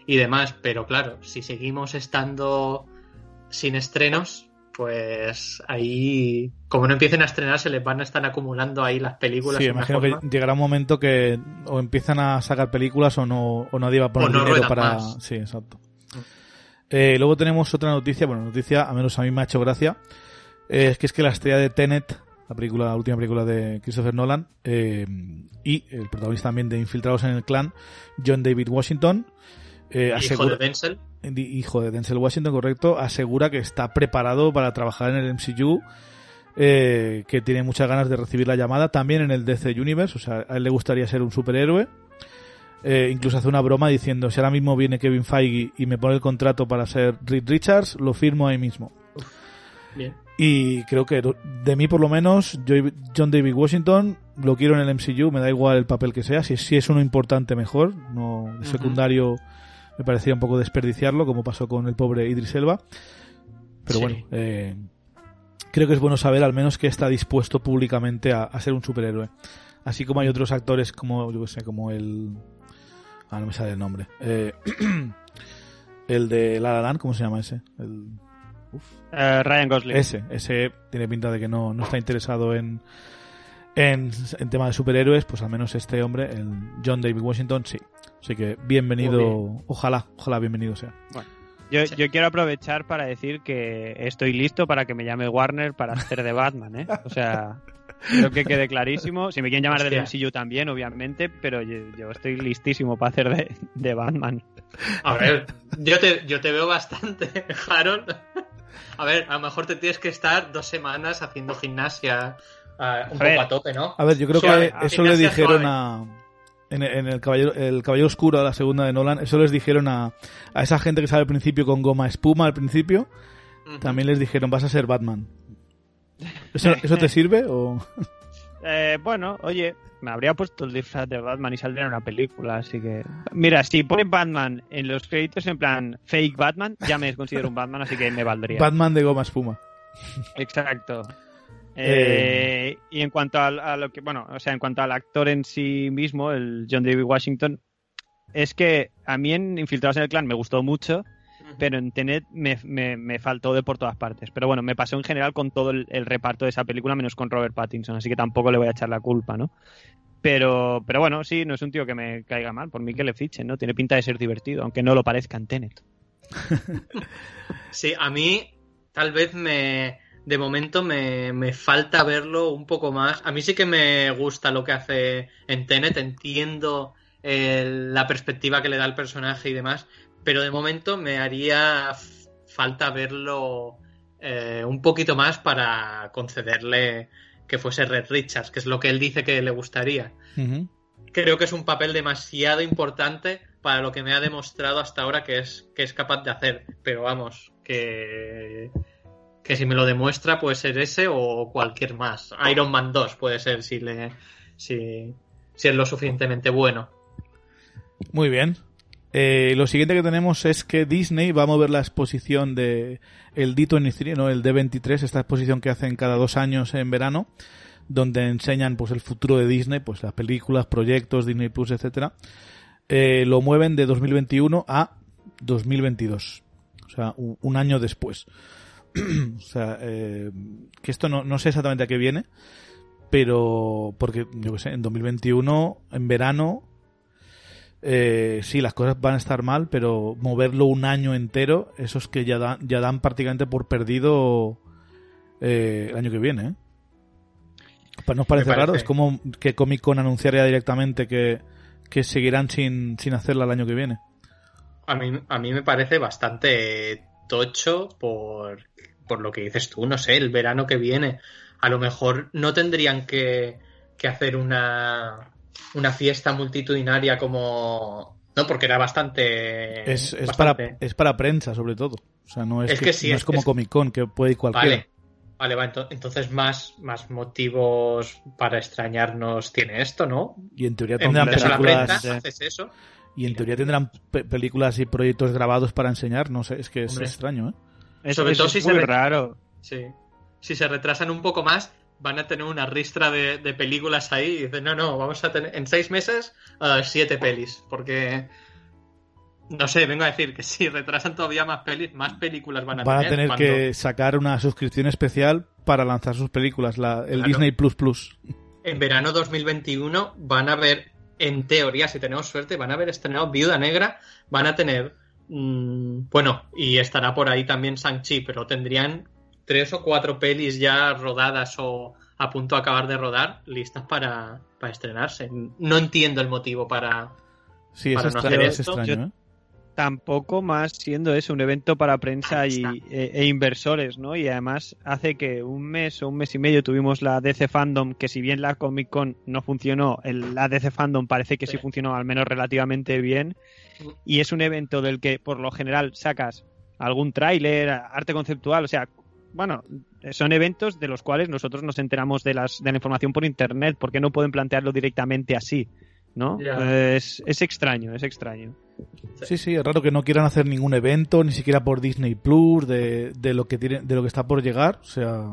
y demás. Pero claro, si seguimos estando sin estrenos, pues ahí, como no empiecen a estrenar, se les van a estar acumulando ahí las películas. Sí, imagino que llegará un momento que o empiezan a sacar películas o no, o nadie va a poner no dinero para. más. Sí, exacto. Eh, luego tenemos otra noticia, bueno, noticia, a menos a mí me ha hecho gracia, eh, es que es que la estrella de Tenet, la película, la última película de Christopher Nolan, eh, y el protagonista también de Infiltrados en el Clan, John David Washington, eh, Hijo asegura- de Denzel. Hijo de Denzel Washington, correcto, asegura que está preparado para trabajar en el MCU, eh, que tiene muchas ganas de recibir la llamada, también en el DC Universe, o sea, a él le gustaría ser un superhéroe. Eh, incluso hace una broma diciendo, si ahora mismo viene Kevin Feige y me pone el contrato para ser Reed Richards, lo firmo ahí mismo. Bien. Y creo que de mí por lo menos, yo, John David Washington, lo quiero en el MCU, me da igual el papel que sea, si, si es uno importante mejor, no de secundario me parecía un poco desperdiciarlo, como pasó con el pobre Idris Elba. Pero Sí. bueno, eh, creo que es bueno saber al menos que está dispuesto públicamente a, a ser un superhéroe. Así como hay otros actores como, yo qué sé, como el... Ah, no me sale el nombre. Eh, el de La La Land, ¿cómo se llama ese? El... Eh, Ryan Gosling. Ese, ese tiene pinta de que no, no está interesado en, en, en tema de superhéroes, pues al menos este hombre, el John David Washington, sí. Así que bienvenido, ojalá, ojalá bienvenido sea. Yo, Sí. yo quiero aprovechar para decir que estoy listo para que me llame Warner para hacer de Batman, ¿eh? O sea, Creo que quede clarísimo. Si me quieren llamar del Hostia. MCU también, obviamente, pero yo, yo estoy listísimo para hacer de, de Batman. A ver, yo te, yo te veo bastante, Harold. A ver, a lo mejor te tienes que estar dos semanas haciendo gimnasia ah, un A ver. poco a tope, ¿no? A ver, yo creo Suave, que eso le dijeron suave. a. En, en el, Caballero, el Caballero Oscuro, a la segunda de Nolan, eso les dijeron a, a esa gente que sale al principio con goma espuma al principio, también les dijeron, vas a ser Batman. ¿Eso, eso te sirve? O... Eh, bueno, oye, me habría puesto el disfraz de Batman y saldría en una película, así que... Mira, si pone Batman en los créditos en plan fake Batman, ya me considero un Batman, así que me valdría. Batman de goma espuma. Exacto. Eh, y en cuanto al- a, lo que, bueno, o sea, en cuanto al actor en sí mismo, el John David Washington, es que a mí en Infiltrados en el Clan me gustó mucho, pero en Tenet me, me- me faltó de por todas partes. Pero bueno, me pasó en general con todo el, el reparto de esa película, menos con Robert Pattinson, así que tampoco le voy a echar la culpa, ¿no? Pero, pero bueno, sí, no es un tío que me caiga mal, por mí que le fichen, ¿no? Tiene pinta de ser divertido, aunque no lo parezca en Tenet. Sí, a mí tal vez me. De momento me, me falta verlo un poco más. A mí sí que me gusta lo que hace en Tenet, entiendo la perspectiva que le da el personaje y demás, pero de momento me haría falta verlo eh, un poquito más para concederle que fuese Red Richards, que es lo que él dice que le gustaría. Creo que es un papel demasiado importante para lo que me ha demostrado hasta ahora que es, que es capaz de hacer. Pero vamos, que, que si me lo demuestra puede ser ese o cualquier más. Iron Man 2 puede ser si, le, si, si es lo suficientemente bueno. Muy bien. Eh, lo siguiente que tenemos es que Disney va a mover la exposición de el D23, ¿no? El D23, esta exposición que hacen cada dos años en verano, donde enseñan pues el futuro de Disney, pues las películas, proyectos, Disney Plus, etcétera. Eh, lo mueven de 2021 a 2022. O sea, un, un año después. o sea, eh, que esto no, no sé exactamente a qué viene, pero porque, yo qué sé, en 2021, en verano, eh, sí, las cosas van a estar mal, pero moverlo un año entero, eso es que ya, dan ya dan prácticamente por perdido eh, el año que viene. ¿eh? ¿Nos parece, parece. raro? Es como que Comic Con anunciaría directamente que, que seguirán sin, sin hacerla el año que viene. A mí, a mí me parece bastante tocho por, por lo que dices tú, no sé, el verano que viene. A lo mejor no tendrían que, que hacer una, una fiesta multitudinaria como... No, porque era bastante... Es, es, para, es para prensa, sobre todo. O sea, no es, Es que, que sí, no es- como Comic Con, que puede ir cualquiera. Vale, vale, va, ento- entonces más, más motivos para extrañarnos tiene esto, ¿no? Y en teoría En tendrán la prensa, haces eso. Y en teoría tendrán pe- películas y proyectos grabados para enseñar. No sé, es que es Hombre. extraño, ¿eh? Es, Sobre todo es si se muy ve- raro. Sí. Si se retrasan un poco más, van a tener una ristra de, de películas ahí y dicen, no, no, vamos a tener en seis meses eh, siete pelis, porque no sé, vengo a decir que si retrasan todavía más pelis, más películas van a Van a tener. tener cuando que sacar una suscripción especial para lanzar sus películas, la, el Claro. Disney Plus Plus. En verano 2021 van a ver, en teoría, si tenemos suerte, van a haber estrenado Viuda Negra, van a tener, mm, bueno, y estará por ahí también Shang-Chi, pero tendrían tres o cuatro pelis ya rodadas o a punto de acabar de rodar, listas para, para estrenarse. No entiendo el motivo para... Sí, es Para no extraño, hacer es esto, extraño, ¿eh? Tampoco más siendo eso un evento para prensa y, e, e inversores, ¿no? Y además hace que un mes o un mes y medio tuvimos la DC Fandom, que si bien la Comic Con no funcionó, el, la DC Fandom parece que sí Sí. funcionó al menos relativamente bien. Y es un evento del que por lo general sacas algún tráiler, arte conceptual, o sea, bueno, son eventos de los cuales nosotros nos enteramos de, las, de la información por internet, porque no pueden plantearlo directamente así, ¿no? Es, es extraño, es extraño. Sí, sí, es raro que no quieran hacer ningún evento, ni siquiera por Disney Plus, de, de lo que tiene, de lo que está por llegar. O sea,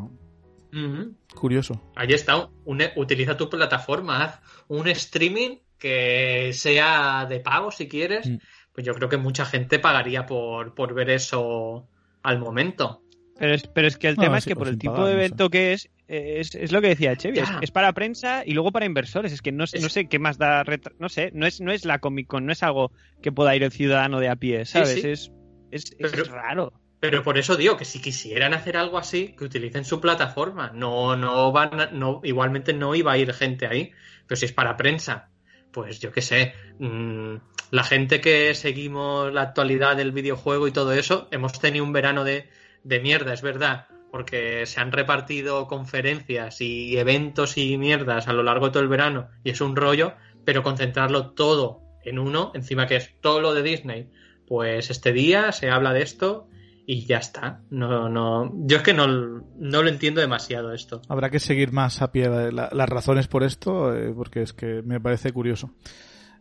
curioso. Ahí está, un- utiliza tu plataforma, haz un streaming que sea de pago si quieres. Mm. Pues yo creo que mucha gente pagaría por, por ver eso al momento. Pero es, pero es que el No, tema es que por el tipo pagar, de no sé. evento que es, es, es lo que decía Chevy, es, para prensa y luego para inversores. Es que no, no sé qué más da, retra- no sé, no es, no es la Comic Con, no es algo que pueda ir el ciudadano de a pie, ¿sabes? sí. Es, es, es Pero- raro. Pero por eso digo que si quisieran hacer algo así, que utilicen su plataforma. No, no van, no, igualmente no iba a ir gente ahí. Pero si es para prensa, pues yo qué sé. Mmm, la gente que seguimos la actualidad del videojuego y todo eso, hemos tenido un verano de, de mierda, es verdad. Porque se han repartido conferencias y eventos y mierdas a lo largo de todo el verano. Y es un rollo, pero concentrarlo todo en uno, encima que es todo lo de Disney. Pues este día se habla de esto y ya está. No, no, yo es que no, no lo entiendo demasiado esto. Habrá que seguir más a pie la, las razones por esto, eh, porque es que me parece curioso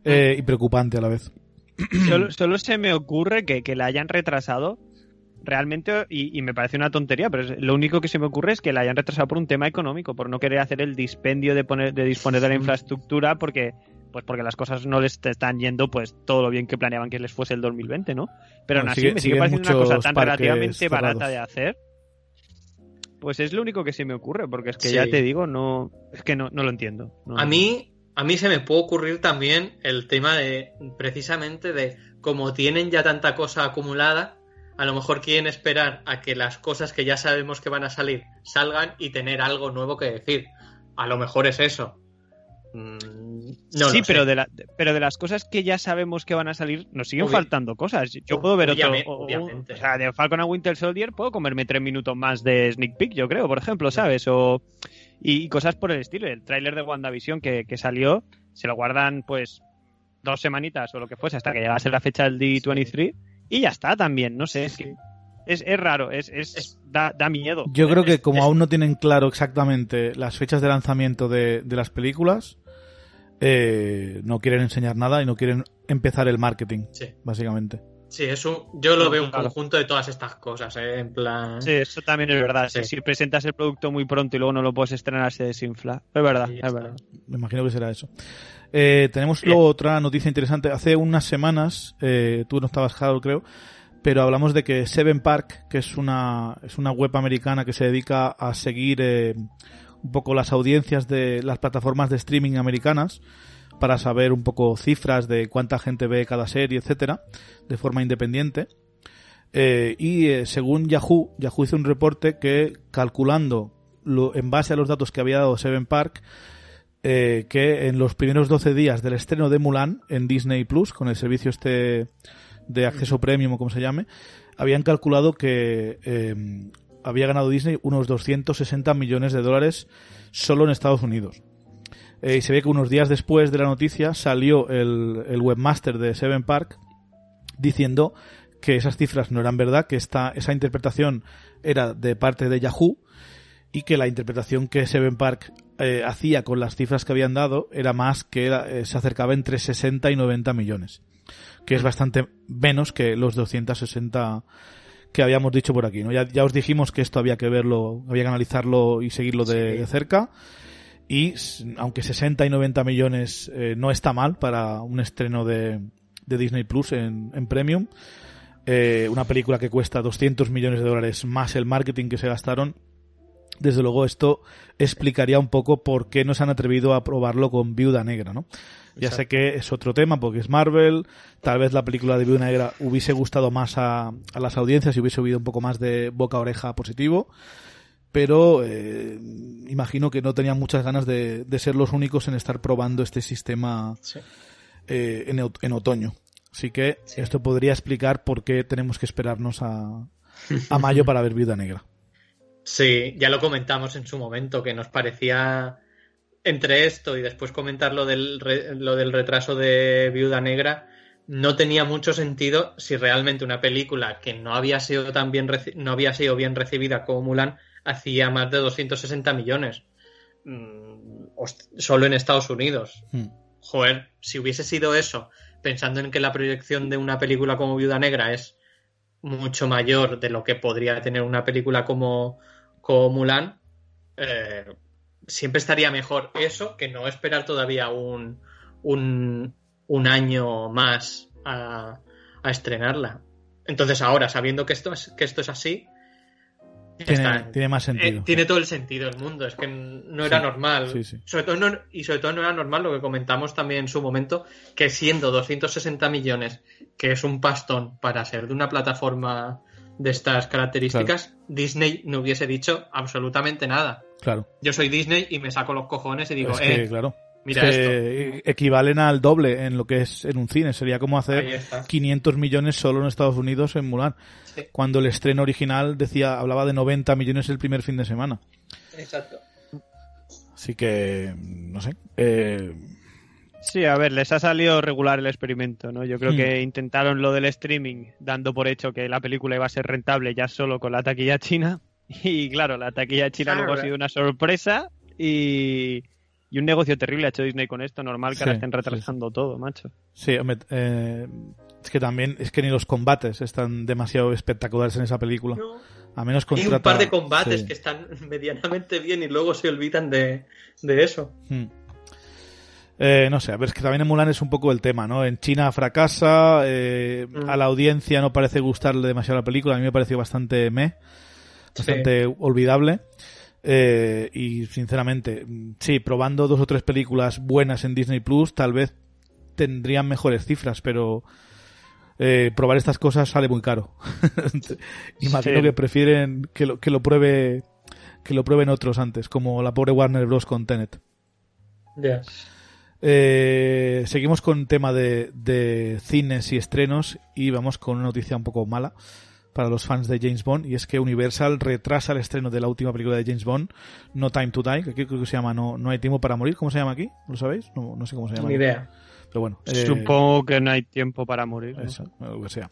eh, y preocupante a la vez. Solo, solo se me ocurre que, que la hayan retrasado realmente, y, y, me parece una tontería, pero es, lo único que se me ocurre es que la hayan retrasado por un tema económico, por no querer hacer el dispendio de, poner, de disponer de la infraestructura, porque pues porque las cosas no les están yendo pues todo lo bien que planeaban que les fuese el 2020, ¿no? Pero aún así sigue, me sigue pareciendo una cosa tan relativamente cerrados. barata de hacer. Pues es lo único que se me ocurre, porque es que sí. ya te digo, no es que no, no lo entiendo. No. A mí a mí se me puede ocurrir también el tema de precisamente de como tienen ya tanta cosa acumulada, a lo mejor quieren esperar a que las cosas que ya sabemos que van a salir salgan y tener algo nuevo que decir. A lo mejor es eso. Mm, no sí, pero de, la, pero de las cosas que ya sabemos que van a salir, nos siguen Obvi faltando cosas. Yo puedo ver otro. Obviamente. O, o, sea, de Falcon a Winter Soldier puedo comerme tres minutos más de sneak peek, yo creo, por ejemplo, ¿sabes? O, y cosas por el estilo. El tráiler de WandaVision que, que salió, se lo guardan pues dos semanitas o lo que fuese hasta que llegase la fecha del D23 y ya está también. No sé, es que. Es, es, raro, es, es da, da, miedo. Yo creo que como aún no tienen claro exactamente las fechas de lanzamiento de, de las películas, eh, no quieren enseñar nada y no quieren empezar el marketing, sí. básicamente. Sí, eso yo lo veo un conjunto de todas estas cosas, ¿eh? en plan. Sí, eso también es verdad. Sí. Si presentas el producto muy pronto y luego no lo puedes estrenar, se desinfla. Es verdad, es verdad. Me imagino que será eso. Eh, tenemos luego otra noticia interesante. Hace unas semanas, eh, tú no estabas, Harold, creo, pero hablamos de que Seven Park, que es una, es una web americana que se dedica a seguir eh, un poco las audiencias de las plataformas de streaming americanas para saber un poco cifras de cuánta gente ve cada serie, etcétera, de forma independiente. Eh, y eh, según Yahoo, Yahoo hizo un reporte que calculando lo, en base a los datos que había dado Seven Park, eh, que en los primeros 12 días del estreno de Mulan en Disney Plus, con el servicio este de acceso premium o como se llame, habían calculado que eh, había ganado Disney unos 260 millones de dólares solo en Estados Unidos. Eh, y se ve que unos días después de la noticia salió el, el, webmaster de Seven Park diciendo que esas cifras no eran verdad, que esta, esa interpretación era de parte de Yahoo y que la interpretación que Seven Park eh, hacía con las cifras que habían dado era más que era, eh, se acercaba entre 60 y 90 millones, que es bastante menos que los 260 que habíamos dicho por aquí. ¿no? Ya, ya os dijimos que esto había que verlo, había que analizarlo y seguirlo de, sí. de cerca. Y aunque 60 y 90 millones eh, no está mal para un estreno de, de Disney Plus en, en Premium, eh, una película que cuesta 200 millones de dólares más el marketing que se gastaron, desde luego esto explicaría un poco por qué no se han atrevido a probarlo con Viuda Negra, ¿no? Ya sé que es otro tema porque es Marvel, tal vez la película de Viuda Negra hubiese gustado más a, a las audiencias y hubiese habido un poco más de boca a oreja positivo, pero eh, imagino que no tenían muchas ganas de, de, ser los únicos en estar probando este sistema sí. eh, en, en, otoño. Así que sí. esto podría explicar por qué tenemos que esperarnos a, a mayo para ver Viuda Negra. Sí, ya lo comentamos en su momento, que nos parecía entre esto y después comentar lo del, re, lo del retraso de Viuda Negra, no tenía mucho sentido si realmente una película que no había sido tan bien no había sido bien recibida como Mulan hacía más de 260 millones mm, solo en Estados Unidos. Hmm. Joder, si hubiese sido eso, pensando en que la proyección de una película como Viuda Negra es mucho mayor de lo que podría tener una película como, como Mulan, eh, siempre estaría mejor eso que no esperar todavía un, un, un año más a, a, estrenarla. Entonces ahora, sabiendo que esto es, que esto es así, tiene, está, tiene, más sentido. Eh, tiene todo el sentido del mundo. Es que no era sí, normal. Sí, sí. Sobre todo no, y sobre todo no era normal lo que comentamos también en su momento, que siendo 260 millones, que es un pastón para ser de una plataforma de estas características, Disney no hubiese dicho absolutamente nada. Claro. Yo soy Disney y me saco los cojones y digo, Es que, eh, claro. Mira que equivalen al doble en lo que es en un cine. Sería como hacer está. 500 millones solo en Estados Unidos en Mulan. Sí, Cuando el estreno original decía, hablaba de 90 millones el primer fin de semana. exacto. Así que, no sé. Eh, Sí, a ver, les ha salido regular el experimento, ¿no? Yo creo Hmm. que intentaron lo del streaming, dando por hecho que la película iba a ser rentable ya solo con la taquilla china. Y claro, la taquilla china Claro. luego ha sido una sorpresa y, y un negocio terrible ha hecho Disney con esto. Normal que Sí, ahora estén sí, retrasando todo, macho. sí, hombre, eh, es que también, es que ni los combates están demasiado espectaculares en esa película. A menos Hay un contrata... par de combates sí. que están medianamente bien y luego se olvidan de, de eso. Hmm. Eh, no sé, a ver, es que también en Mulan es un poco el tema, ¿no? En China fracasa, eh, Mm. a la audiencia no parece gustarle demasiado la película, a mí me pareció bastante meh, bastante olvidable. Eh, y sinceramente, sí, probando dos o tres películas buenas en Disney Plus, tal vez tendrían mejores cifras, pero eh, probar estas cosas sale muy caro. Imagino Sí. que prefieren que lo, que lo pruebe que lo prueben otros antes, como la pobre Warner Bros. con Tenet. Eh, seguimos con tema de, de cines y estrenos y vamos con una noticia un poco mala para los fans de James Bond y es que Universal retrasa el estreno de la última película de James Bond, No Time to Die, que aquí creo que se llama No, no hay tiempo para morir, ¿cómo se llama aquí? ¿Lo sabéis? No, no sé cómo se llama. Ni aquí. idea. Pero bueno, eh, Supongo que no hay tiempo para morir. ¿no? eso, lo que sea.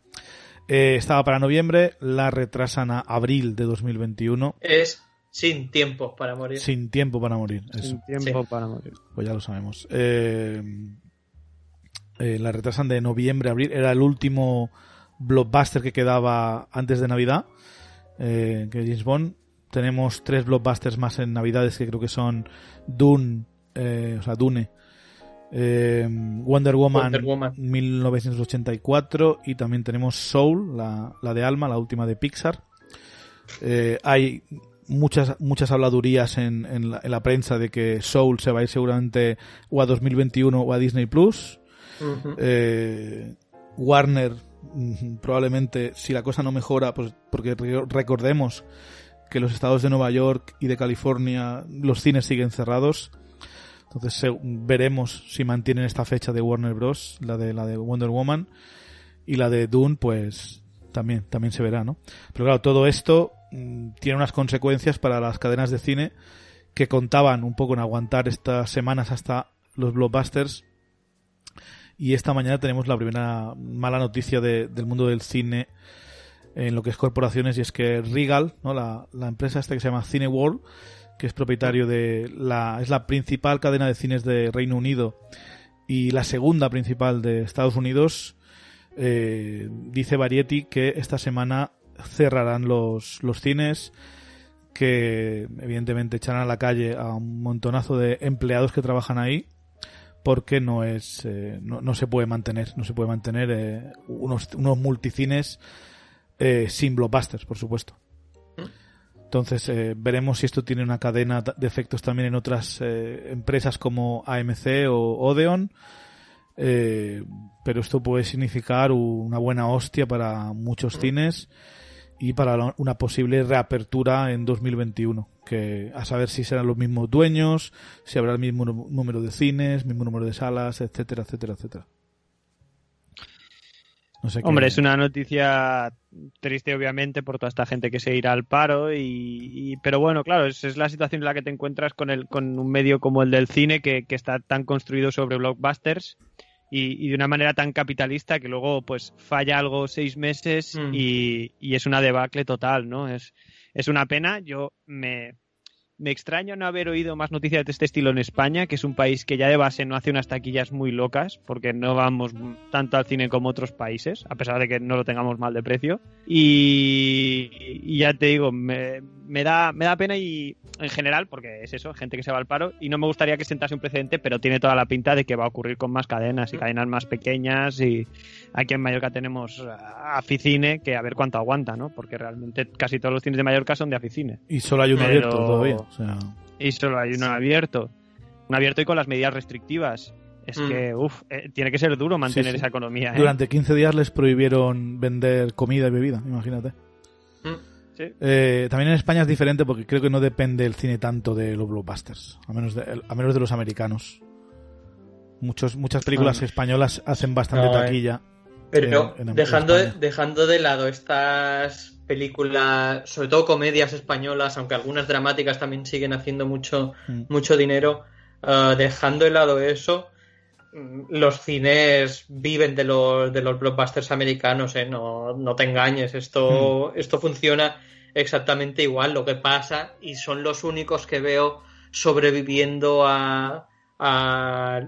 Eh, estaba para noviembre, la retrasan a abril de 2021, Es sin tiempo para morir. sin tiempo para morir. Eso. Sin tiempo Sí. para morir. Pues ya lo sabemos. Eh, eh, la retrasan de noviembre a abril. Era el último blockbuster que quedaba antes de Navidad. Eh, que James Bond. Tenemos tres blockbusters más en Navidades que creo que son Dune, eh, o sea, Dune, eh, Wonder, Woman Wonder Woman. 1984 y también tenemos Soul, la, la de Alma, la última de Pixar. Eh, hay muchas muchas habladurías en, en, la, en la prensa de que Soul se va a ir seguramente o a 2021 o a Disney Plus. Warner probablemente si la cosa no mejora, pues porque re- recordemos que los estados de Nueva York y de California los cines siguen cerrados. Entonces veremos si mantienen esta fecha de Warner Bros, la de la de Wonder Woman y la de Dune, pues también también se verá, ¿no? Pero claro, todo esto mm, tiene unas consecuencias para las cadenas de cine que contaban un poco en aguantar estas semanas hasta los blockbusters y esta mañana tenemos la primera mala noticia de- del mundo del cine en lo que es corporaciones y es que Regal, ¿no? la, la empresa esta que se llama Cineworld, que es propietario de la es la principal cadena de cines de Reino Unido y la segunda principal de Estados Unidos, eh, dice Variety que esta semana cerrarán los, los cines que evidentemente echarán a la calle a un montonazo de empleados que trabajan ahí porque no es eh, no, no se puede mantener no se puede mantener eh, unos, unos multicines eh, sin blockbusters por supuesto. Entonces eh, veremos si esto tiene una cadena de efectos también en otras empresas como AMC o Odeon. Pero esto puede significar una buena hostia para muchos cines y para una posible reapertura en 2021 que a saber si serán los mismos dueños si habrá el mismo número de cines mismo número de salas etcétera etcétera etcétera Hombre, es una noticia triste, obviamente, por toda esta gente que se irá al paro. Y, y- pero bueno, claro, es, es la situación en la que te encuentras con, el, con un medio como el del cine, que, que está tan construido sobre blockbusters y, y de una manera tan capitalista que luego pues falla algo seis meses Mm. y, y es una debacle total, ¿no? Es, es una pena. Yo me, me extraño no haber oído más noticias de este estilo en España, que es un país que ya de base no hace unas taquillas muy locas, porque no vamos tanto al cine como otros países, a pesar de que no lo tengamos mal de precio. Y, y ya te digo, me, me da, me da pena y en general, porque es eso, gente que se va al paro, y no me gustaría que sentase un precedente, pero tiene toda la pinta de que va a ocurrir con más cadenas y cadenas más pequeñas. Y aquí en Mallorca tenemos a Aficine, que a ver cuánto aguanta, ¿no? Porque realmente casi todos los cines de Mallorca son de Aficine y solo hay uno pero- abierto todavía o sea, y solo hay uno abierto. Un abierto y con las medidas restrictivas. Es Mm. que, uff, tiene que ser duro mantener Sí, sí. esa economía. ¿eh? durante 15 días les prohibieron vender comida y bebida imagínate Eh, también en España es diferente porque creo que no depende el cine tanto de los blockbusters, a menos de, a menos de los americanos. Muchos, muchas películas españolas hacen bastante No, eh. taquilla. Pero en- dejando, de, dejando de lado estas películas, sobre todo comedias españolas, aunque algunas dramáticas también siguen haciendo mucho, Mm. mucho dinero, eh, dejando de lado eso, mm, los cines viven de los, de los blockbusters americanos, ¿eh? no, no te engañes, esto, esto funciona exactamente igual. Lo que pasa, y son los únicos que veo sobreviviendo a, a,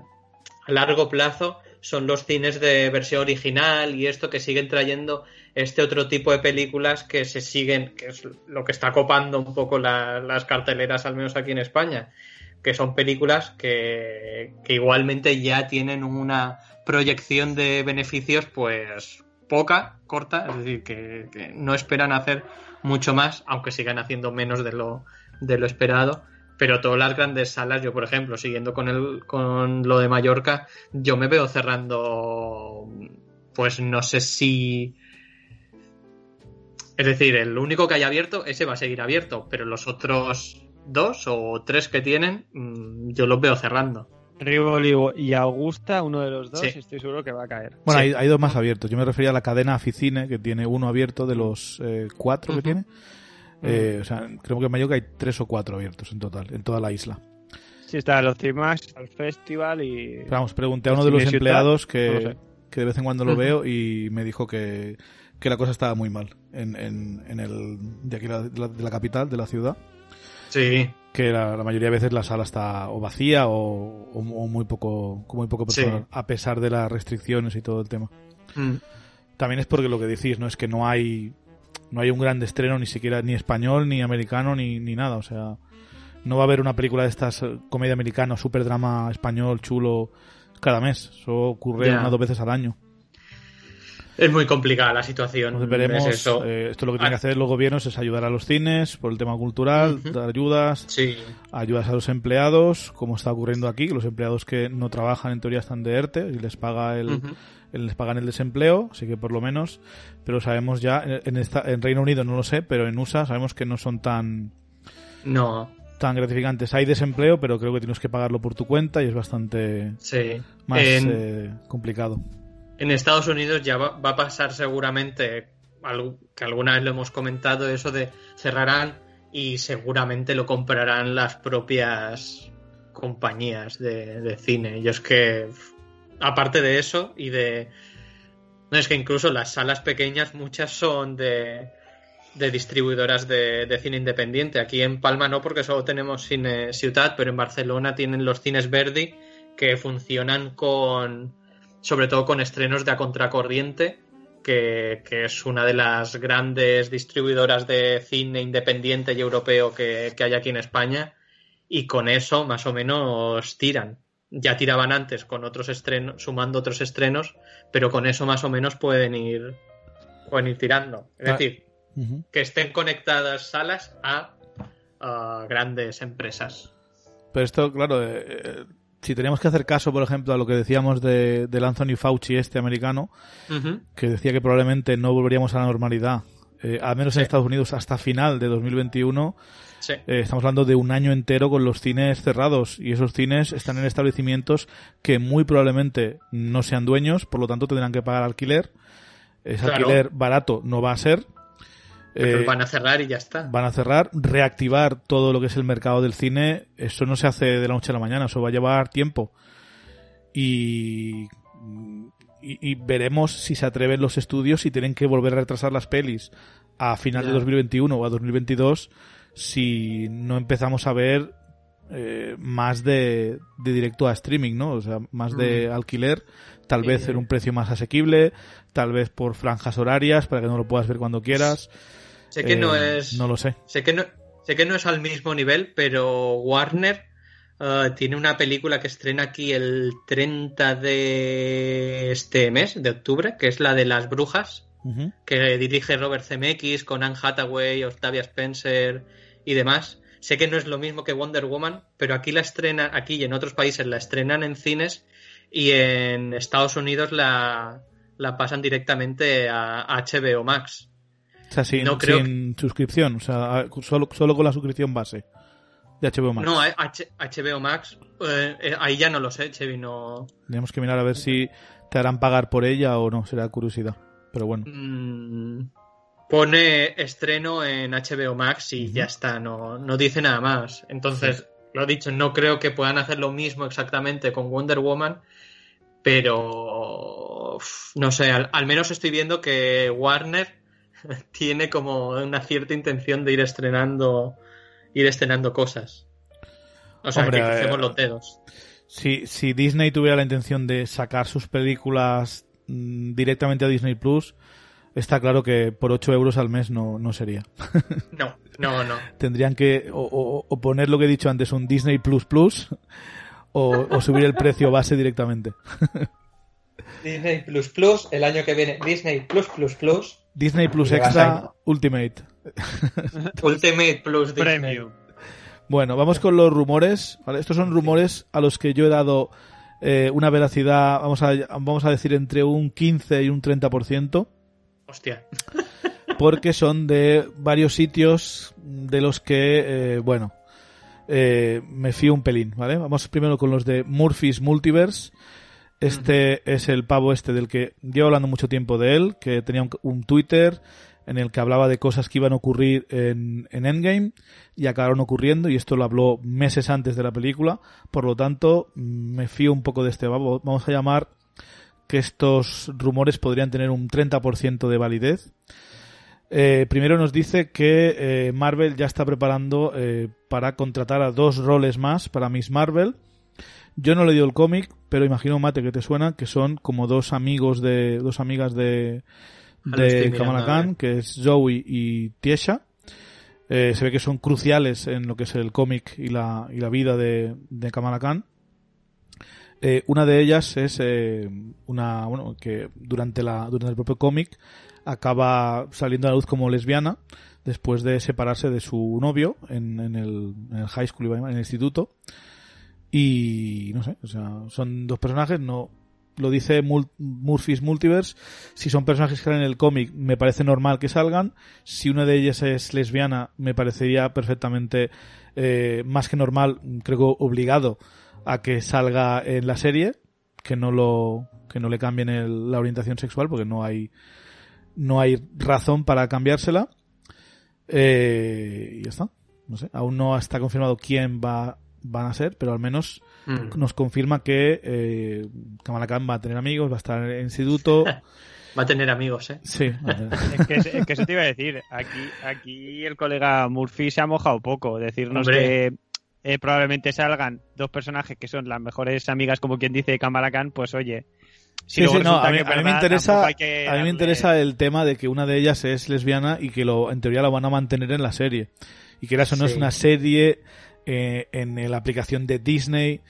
a largo plazo, son los cines de versión original y esto que siguen trayendo este otro tipo de películas que se siguen, que es lo que está copando un poco la- las carteleras, al menos aquí en España, que son películas que, que igualmente ya tienen una proyección de beneficios pues poca, corta, es decir, que, que no esperan hacer mucho más, aunque sigan haciendo menos de lo, de lo esperado. Pero todas las grandes salas, yo por ejemplo, siguiendo con el, con lo de Mallorca, yo me veo cerrando, pues no sé si, es decir, el único que haya abierto, ese va a seguir abierto, pero los otros dos o tres que tienen, mm, yo los veo cerrando. Rivoli y Augusta, uno de los dos, Sí. estoy seguro que va a caer. Bueno, Sí. hay, hay dos más abiertos. Yo me refería a la cadena Aficine, que tiene uno abierto de los eh, cuatro que tiene. Eh, o sea, creo que en Mallorca hay tres o cuatro abiertos en total, en toda la isla. Sí, está los Cimax, el festival y... Pero vamos, pregunté a uno de los empleados no que, lo que de vez en cuando lo veo y me dijo que, que la cosa estaba muy mal en, en, en el de aquí la- de la, de la capital, de la ciudad. Sí, Que la, la mayoría de veces la sala está o vacía o, o- o muy poco con muy poco Sí. personal, a pesar de las restricciones y todo el tema. Mm. También es porque lo que decís, ¿no? Es que no hay no hay un gran estreno ni siquiera ni español, ni americano, ni, ni nada. O sea, no va a haber una película de estas eh, comedia americana, super drama español, chulo, cada mes. Eso ocurre Ya. una o dos veces al año. Es muy complicada la situación. Entonces veremos, es eso. eh, esto lo que tienen que Ah. hacer los gobiernos es ayudar a los cines por el tema cultural, dar ayudas, Sí, ayudas a los empleados, como está ocurriendo aquí, que los empleados que no trabajan en teoría están de ERTE y les paga el, les pagan el desempleo, así que por lo menos, pero sabemos ya, en, esta, en Reino Unido no lo sé, pero en USA sabemos que no son tan, no, tan gratificantes. Hay desempleo, pero creo que tienes que pagarlo por tu cuenta y es bastante sí. más En- eh, complicado. En Estados Unidos ya va, a pasar seguramente, que alguna vez lo hemos comentado, eso de cerrarán y seguramente lo comprarán las propias compañías de, cine. Y es que, aparte de eso y de... No, es que incluso las salas pequeñas, muchas son de, de distribuidoras de, de cine independiente. Aquí en Palma no, porque solo tenemos Cine Ciutat, pero en Barcelona tienen los cines Verdi que funcionan con sobre todo con estrenos de A Contracorriente, que, que es una de las grandes distribuidoras de cine independiente y europeo que, que hay aquí en España, y con eso más o menos tiran. Ya tiraban antes con otros estrenos, sumando otros estrenos, pero con eso más o menos pueden ir, pueden ir tirando. Es Ah. decir, que estén conectadas salas a, a grandes empresas. Pero esto, claro, eh, eh, si teníamos que hacer caso, por ejemplo, a lo que decíamos de, del Anthony Fauci este americano, que decía que probablemente no volveríamos a la normalidad, eh, al menos en. Estados Unidos hasta final de 2021, Sí. eh, estamos hablando de un año entero con los cines cerrados y esos cines están en establecimientos que muy probablemente no sean dueños, por lo tanto tendrán que pagar alquiler. Ese Claro. alquiler barato no va a ser. Pero Eh, van a cerrar y ya está. van a cerrar, reactivar todo lo que es el mercado del cine, eso no se hace de la noche a la mañana, eso va a llevar tiempo. Y, y, y veremos si se atreven los estudios y tienen que volver a retrasar las pelis a final de Ya. 2021 o a 2022 si no empezamos a ver eh, más de, de directo a streaming, ¿no? O sea, más de Mm. alquiler, tal vez en un precio más asequible, tal vez por franjas horarias para que no lo puedas ver cuando quieras. Sé que no Eh, es. No lo sé. Sé que no, sé que no es al mismo nivel, pero Warner eh, tiene una película que estrena aquí el 30 de este mes, de octubre, que es la de las brujas, que dirige Robert Zemeckis con Anne Hathaway, Octavia Spencer y demás. Sé que no es lo mismo que Wonder Woman, pero aquí la estrena, aquí y en otros países la estrenan en cines y en Estados Unidos la, la pasan directamente a HBO Max. O sea, sin, no creo sin suscripción, o sea, solo, solo con la suscripción base de HBO Max. No, H HBO Max, eh, eh, ahí ya no lo sé, Chevy, no... Tenemos que mirar a ver si te harán pagar por ella o no, será curiosidad. Pero bueno. Mm, pone estreno en HBO Max y ya está, no, no dice nada más. Entonces, lo dicho, no creo que puedan hacer lo mismo exactamente con Wonder Woman, pero uf, no sé, al, al menos estoy viendo que Warner tiene como una cierta intención de ir estrenando ir estrenando cosas. O sea, Hombre, que crucemos eh, los dedos. Si, si Disney tuviera la intención de sacar sus películas mm, directamente a Disney Plus, está claro que por 8 euros al mes no, no sería. No, no, no. Tendrían que o, o- o poner lo que he dicho antes, un Disney Plus Plus, o, o subir el precio base directamente. Disney Plus Plus, el año que viene Disney Plus Plus Plus, Disney Plus le vas Extra Ultimate. Ultimate Plus Disney. Premium. Bueno, vamos con los rumores. ¿vale? Estos son rumores a los que yo he dado eh, una veracidad, vamos a, vamos a decir, entre un 15 y un 30%. Hostia. porque son de varios sitios de los que, eh, bueno, eh, me fío un pelín, ¿vale? Vamos primero con los de Murphy's Multiverse. Este es el pavo este del que llevo hablando mucho tiempo de él, que tenía un, un Twitter en el que hablaba de cosas que iban a ocurrir en, en Endgame y acabaron ocurriendo y esto lo habló meses antes de la película. Por lo tanto, me fío un poco de este pavo. Vamos a llamar que estos rumores podrían tener un 30% de validez. Eh, primero nos dice que eh, Marvel ya está preparando eh, para contratar a dos roles más para Miss Marvel. Yo no he leído el cómic, pero imagino, Mate, que te suena, que son como dos amigos de, dos amigas de, de Kamala Khan, ver. que es Zoe y Tiesha. Eh, se ve que son cruciales en lo que es el cómic y la, y la vida de, de Kamala Khan. Eh, una de ellas es eh, una, bueno, que durante la, durante el propio cómic acaba saliendo a la luz como lesbiana después de separarse de su novio en, en el, en el high school, en el instituto. Y no sé, o sea, son dos personajes, no lo dice Mul- Murphy's Multiverse. Si son personajes que salen en el cómic, me parece normal que salgan. Si una de ellas es lesbiana, me parecería perfectamente eh, más que normal, creo obligado a que salga en la serie, que no lo que no le cambien el- la orientación sexual, porque no hay no hay razón para cambiársela. Eh, y ya está. No sé, aún no está confirmado quién va van a ser, pero al menos Mm. nos confirma que eh, Kamala Khan va a tener amigos, va a estar en instituto. Va a tener amigos, ¿eh? Sí. Es que, es que eso te iba a decir. Aquí, aquí el colega Murphy se ha mojado poco. Decirnos Hombre. que eh, probablemente salgan dos personajes que son las mejores amigas, como quien dice, de Kamala Khan, pues oye. si Sí, sí, no, a mí, a me interesa, a mí me interesa el tema de que una de ellas es lesbiana y que lo, en teoría la van a mantener en la serie. Y que eso no es una serie eh, en la aplicación de Disney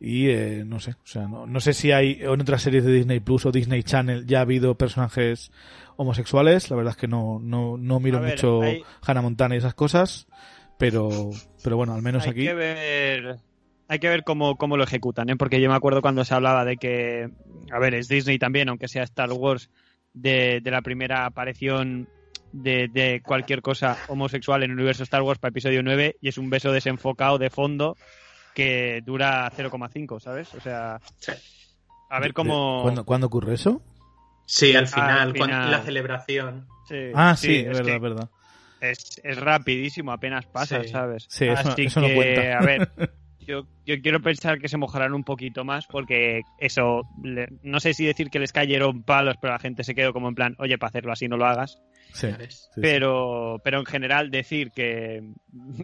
y eh, no sé, o sea, no, no sé si hay en otras series de Disney Plus o Disney Channel ya ha habido personajes homosexuales, la verdad es que no, no, no miro ver, mucho hay- Hannah Montana y esas cosas, pero, pero bueno, al menos hay aquí. que ver hay que ver cómo, cómo lo ejecutan, ¿eh? porque yo me acuerdo cuando se hablaba de que, a ver, es Disney también, aunque sea Star Wars, de, de la primera aparición de, de cualquier cosa homosexual en el universo Star Wars para episodio 9 y es un beso desenfocado de fondo que dura 0,5, ¿sabes? O sea, a ver cómo... ¿Cuándo, ¿Cuándo ocurre eso? Sí, al Al final, cuando- la celebración. Sí, Ah, sí, sí, es es verdad, que- es verdad. es, es rapidísimo, apenas pasa, Sí. ¿sabes? Sí, eso- Así eso no que, cuenta. a ver, yo, yo quiero pensar que se mojarán un poquito más porque eso, le- no sé si decir que les cayeron palos, pero la gente se quedó como en plan, oye, para hacerlo así no lo hagas. Sí. Pero, pero en general decir que,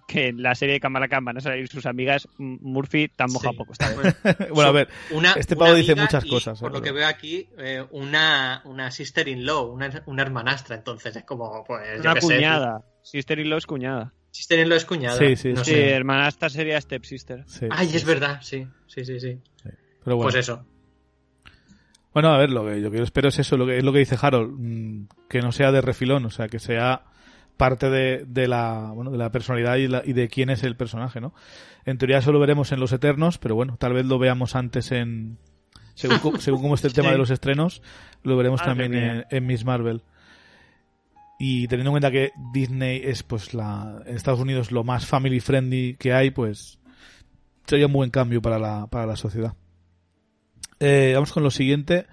que en la serie de Cámara van a salir sus amigas, Murphy tan moja Sí. poco está bien. bueno, a ver, Una- Este pavo dice muchas y, cosas, Por eh, lo que veo aquí, eh, una, una sister-in-law, una, una hermanastra, entonces es como, pues, yo Una qué sé. cuñada. Sister in law es cuñada. Sister-in-law es cuñada. Sí, sí, no sí. Sé. hermanastra sería stepsister. sí, Ay, sí, es sí. verdad, sí, sí, sí, sí. Pero bueno. Pues eso. Bueno, a ver, lo que, yo espero es eso, lo que es lo que dice Harold, mm, que no sea de refilón, o sea, que sea parte de, de la bueno, de la personalidad y, la- y de quién es el personaje, ¿no? En teoría eso lo veremos en Los Eternos, pero bueno, tal vez lo veamos antes en según, según cómo esté el tema de los estrenos, lo veremos también en, en Miss Marvel. Y teniendo en cuenta que Disney es pues la en Estados Unidos lo más family friendly que hay, pues sería un buen cambio para la, para la sociedad. Eh, vamos con lo siguiente.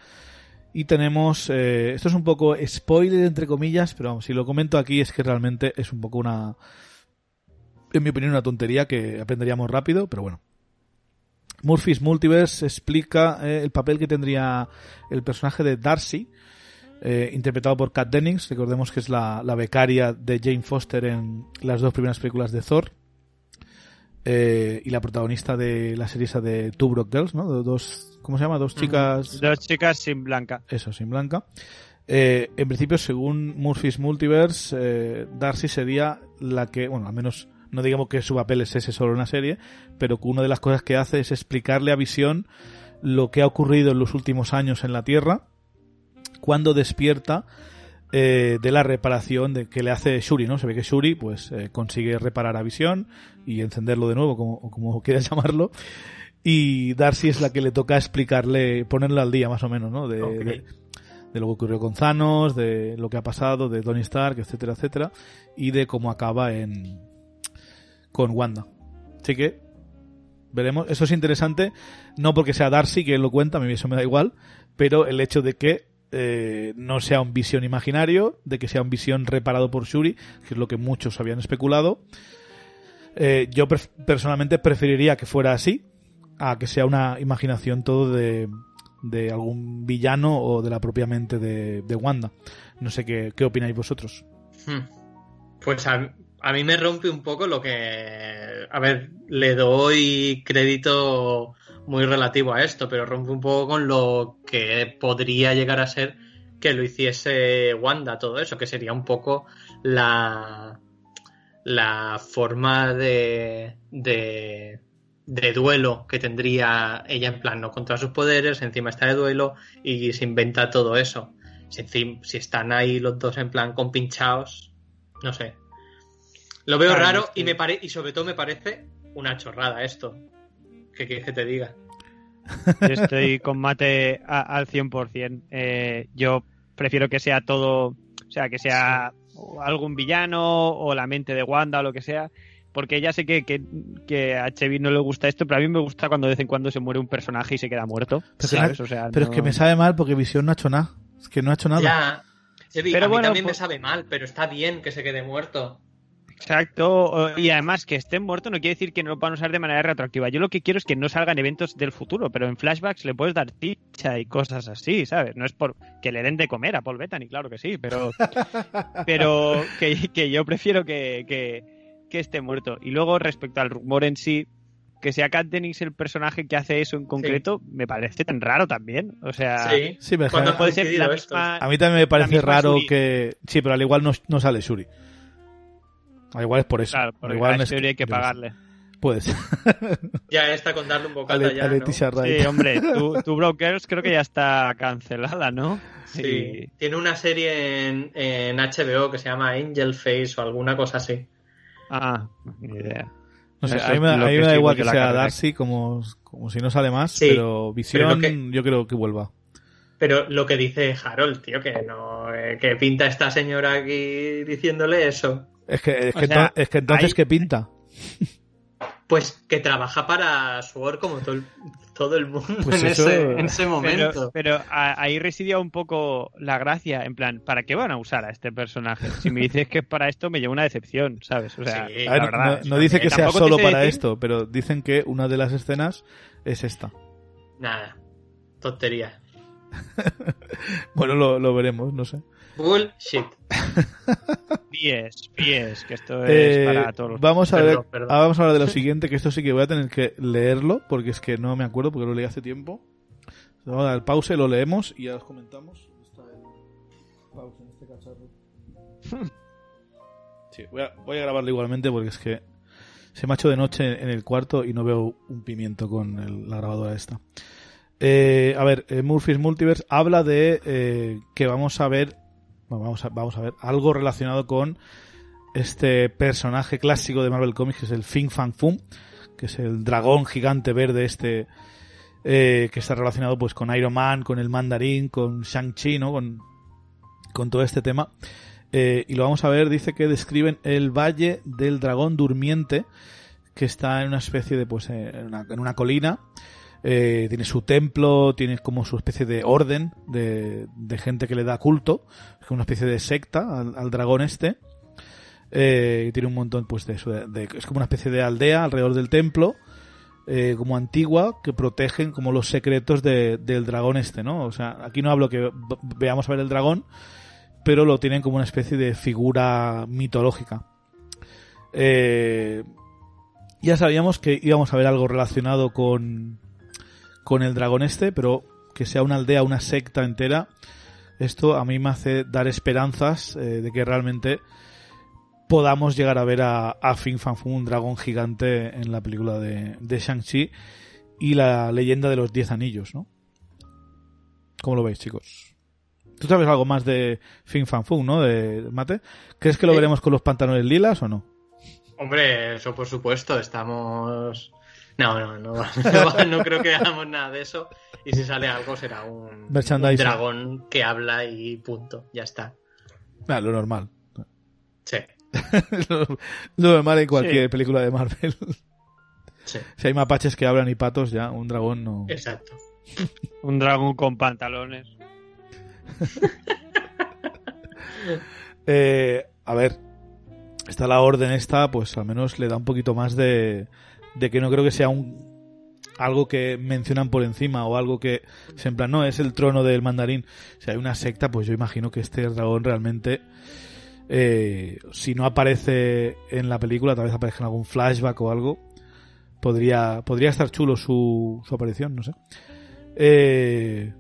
Y tenemos, eh, esto es un poco spoiler entre comillas, pero vamos, si lo comento aquí es que realmente es un poco una, en mi opinión, una tontería que aprenderíamos rápido, pero bueno. Murphy's Multiverse explica eh, el papel que tendría el personaje de Darcy, interpretado por Kat Dennings, recordemos que es la, la, becaria de Jane Foster en las dos primeras películas de Thor, eh, y la protagonista de la serie esa de Two Broke Girls, ¿no? Dos, ¿Cómo se llama? Dos chicas... Dos chicas sin blanca. Eso, sin blanca. Eh, en principio, según Murphy's Multiverse, eh, Darcy sería la que, bueno, al menos no digamos que su papel es ese solo en una serie, pero que una de las cosas que hace es explicarle a Visión lo que ha ocurrido en los últimos años en la Tierra cuando despierta eh, de la reparación de, que le hace Shuri, ¿no? Se ve que Shuri pues eh, consigue reparar a Visión y encenderlo de nuevo, como, como quieras llamarlo. Y Darcy es la que le toca explicarle, ponerle al día más o menos, ¿no? De, de lo que ocurrió con Thanos, de lo que ha pasado, de Tony Stark, etcétera, etcétera, y de cómo acaba en con Wanda. Así que veremos. Eso es interesante, no porque sea Darcy que lo cuenta, a mí eso me da igual, pero el hecho de que eh, no sea un visión imaginario, de que sea un visión reparado por Shuri, que es lo que muchos habían especulado. Eh, yo personalmente preferiría que fuera así, a que sea una imaginación todo de, de algún villano o de la propia mente de, de Wanda. No sé qué, qué opináis vosotros. Hmm. Pues a, a mí me rompe un poco lo que... A ver, le doy crédito muy relativo a esto, pero rompe un poco con lo que podría llegar a ser que lo hiciese Wanda, todo eso, que sería un poco la, la forma de, de, de duelo que tendría ella en plan, no contra sus poderes, encima está de duelo y se inventa todo eso. Si, si están ahí los dos en plan compinchados, no sé. Lo veo Claro, raro es que- y me pare y sobre todo me parece una chorrada esto. ¿Qué quieres que te diga? Yo estoy con Mate a- al 100%. Eh, yo prefiero que sea todo, o sea, que sea algún villano o la mente de Wanda o lo que sea. Porque ya sé que, que, que a Chevy no le gusta esto, pero a mí me gusta cuando de vez en cuando se muere un personaje y se queda muerto. Pero, que ¿sabes? na- O sea, pero no- es que me sabe mal porque Visión no ha hecho nada. Es que no ha hecho nada. Ya. Sebi, Pero a mí bueno, también me pues- sabe mal, pero está bien que se quede muerto. Exacto, y además que estén muertos no quiere decir que no lo puedan usar de manera retroactiva. Yo lo que quiero es que no salgan eventos del futuro, pero en flashbacks le puedes dar ticha y cosas así, ¿sabes? No es por que le den de comer a Paul Bettany, claro que sí, pero pero que, que yo prefiero que, que, que esté muerto. Y luego respecto al rumor en sí, que sea Kat Dennings el personaje que hace eso en concreto, me parece tan raro también. O sea, sí. Sí, me ¿Cuándo deja- ha puede ser la misma... A mí también me parece raro Shuri. que. Sí, pero al igual no, no sale Shuri. Al igual es por eso. Claro, porque igual hay que pagarle. Puede ser. Ya está con darle un A, bocata Le- ya, a ¿no? Sí, hombre, tu, tu Brokers creo que ya está cancelada, ¿no? Sí. Y- Tiene una serie en, en HBO que se llama Angel Face o alguna cosa así. Ah, ni idea. No sé, a mí me, a mí da igual que sea carrera. Darcy como, como si no sale más, Sí, pero Visión que- yo creo que vuelva. Pero lo que dice Harold, tío, que no, eh, que pinta esta señora aquí diciéndole eso. Es que, es que, sea, ento- es que entonces, ahí- ¿qué pinta? Pues que trabaja para Sword como todo el, todo el mundo Pues en, eso- ese, en ese momento. pero a- ahí residía un poco la gracia, en plan, ¿para qué van a usar a este personaje? Si me dices que es para esto, me lleva una decepción, ¿sabes? O sea, Sí, A ver, la verdad. no, no dice que sea solo para decir- esto, pero dicen que una de las escenas es esta. Nada, tontería. Bueno, lo, lo veremos, no sé. Bullshit. Pies, pies, que esto es Eh, para todos los... vamos a Perdón, ver, perdón. ahora vamos a hablar de lo siguiente, que esto sí que voy a tener que leerlo, porque es que no me acuerdo, porque lo leí hace tiempo. Vamos a dar pause, lo leemos y ya os comentamos. Está el pause en este cacharro. Sí, voy a, voy a grabarlo igualmente porque es que se me ha hecho de noche en el cuarto y no veo un pimiento con el- la grabadora esta. Eh, a ver, eh, Murphy's Multiverse habla de eh, que vamos a ver, vamos a, vamos a ver algo relacionado con este personaje clásico de Marvel Comics que es el Fin Fang Fum, que es el dragón gigante verde este eh, que está relacionado pues con Iron Man, con el Mandarín, con Shang-Chi, ¿no? Con, con todo este tema. Eh, y lo vamos a ver, dice que describen el Valle del Dragón Durmiente, que está en una especie de, pues, en una, en una colina. Eh, tiene su templo, tiene como su especie de orden de, de gente que le da culto, es una especie de secta al, al dragón este. Eh, y tiene un montón, pues, de, eso, es como una especie de aldea alrededor del templo, eh, como antigua, que protegen como los secretos de- del dragón este, ¿no? O sea, aquí no hablo que veamos a ver el dragón, pero lo tienen como una especie de figura mitológica. Eh, ya sabíamos que íbamos a ver algo relacionado con, con el dragón este, pero que sea una aldea, una secta entera, esto a mí me hace dar esperanzas eh, de que realmente podamos llegar a ver a, a Fin Fan un dragón gigante en la película de, de Shang-Chi y la leyenda de los Diez Anillos, ¿no? ¿Cómo lo veis, chicos? Tú sabes algo más de Fin Fan Foom, ¿no? De Mate. ¿Crees que lo Sí. veremos con los pantalones lilas o no? Hombre, eso por supuesto, estamos... No, no, no, no, no creo que hagamos nada de eso. Y si sale algo será un, un Merchandising. dragón que habla y punto, ya está. Ah, lo normal. Sí, lo, lo normal en cualquier Sí. película de Marvel. sí, si hay mapaches que hablan y patos, ya, un dragón no. exacto. Un dragón con pantalones. Eh, a ver, está la orden esta, pues al menos le da un poquito más de, de que no creo que sea un algo que mencionan por encima o algo que se en plan, no, es el trono del mandarín. Si hay una secta, pues yo imagino que este dragón realmente, eh, si no aparece en la película, tal vez aparezca en algún flashback o algo, podría, podría estar chulo su, su aparición, no sé. Eh,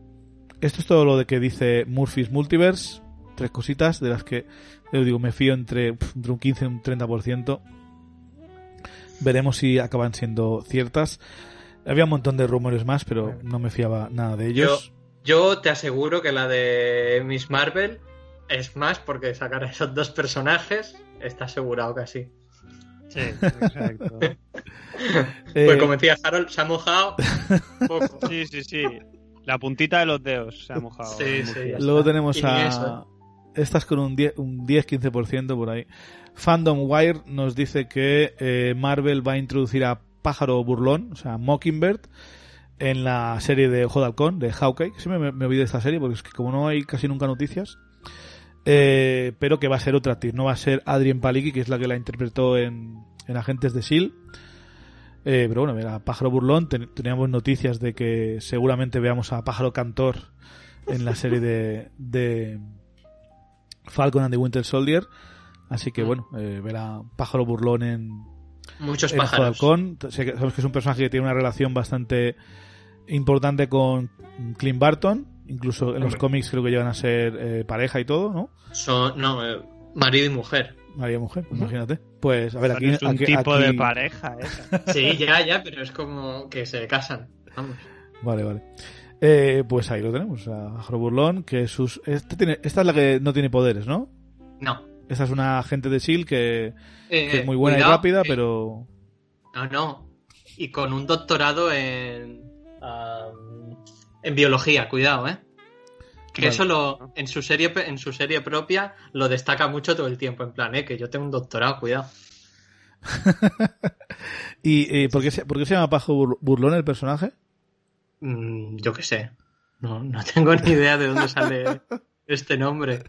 esto es todo lo de que dice Murphy's Multiverse. Tres cositas de las que, yo digo, me fío entre, entre un 15 y un 30%. Veremos si acaban siendo ciertas. Había un montón de rumores más, pero no me fiaba nada de ellos. Yo te aseguro que la de Miss Marvel es más porque sacar a esos dos personajes está asegurado casi. Sí, exacto. Eh, Pues como decía Harold, se ha mojado poco. Sí, sí, sí. La puntita de los dedos se ha mojado. Sí, sí, Luego tenemos a eso. estas con un 10, un 10-15% por ahí. Fandom Wire nos dice que eh, Marvel va a introducir a Pájaro Burlón, o sea, Mockingbird, en la serie de Ojo de Hawkeye. Siempre me, me olvido de esta serie porque es que como no hay casi nunca noticias. Eh, pero que va a ser otra actriz, no va a ser Adrien Palicki, que es la que la interpretó en, en Agentes de S.H.I.E.L.D. Eh, pero bueno, mira, Pájaro Burlón, ten- teníamos noticias de que seguramente veamos a Pájaro Cantor en la serie de, de Falcon and the Winter Soldier. Así que Mm. bueno, eh, ver a Pájaro Burlón en, Muchos en pájaros. Que- Sabemos que es un personaje que tiene una relación bastante importante con Clint Barton. Incluso en los cómics creo que llegan a ser eh, pareja y todo, ¿no? Son, no, eh, marido y mujer. María mujer, pues imagínate. Pues a ver, aquí, es un aquí- tipo aquí- de pareja esa. Sí, ya, ya, pero es como que se casan. Vamos. Vale, vale. Eh, pues ahí lo tenemos, a Pájaro Burlón, que sus... Este tiene... Esta es la que no tiene poderes, ¿no? No. Esta es una agente de que, Eh, que es muy buena cuidado, y rápida, eh, pero... No, no. Y con un doctorado en. en biología, cuidado, ¿eh? Que Vale. eso lo, en su serie en su serie propia lo destaca mucho todo el tiempo, en plan, eh, que yo tengo un doctorado, cuidado. ¿Y eh, ¿por, qué se, por qué se llama Bur- Burlón el personaje? Mm, yo qué sé. No, no tengo ni idea de dónde sale este nombre.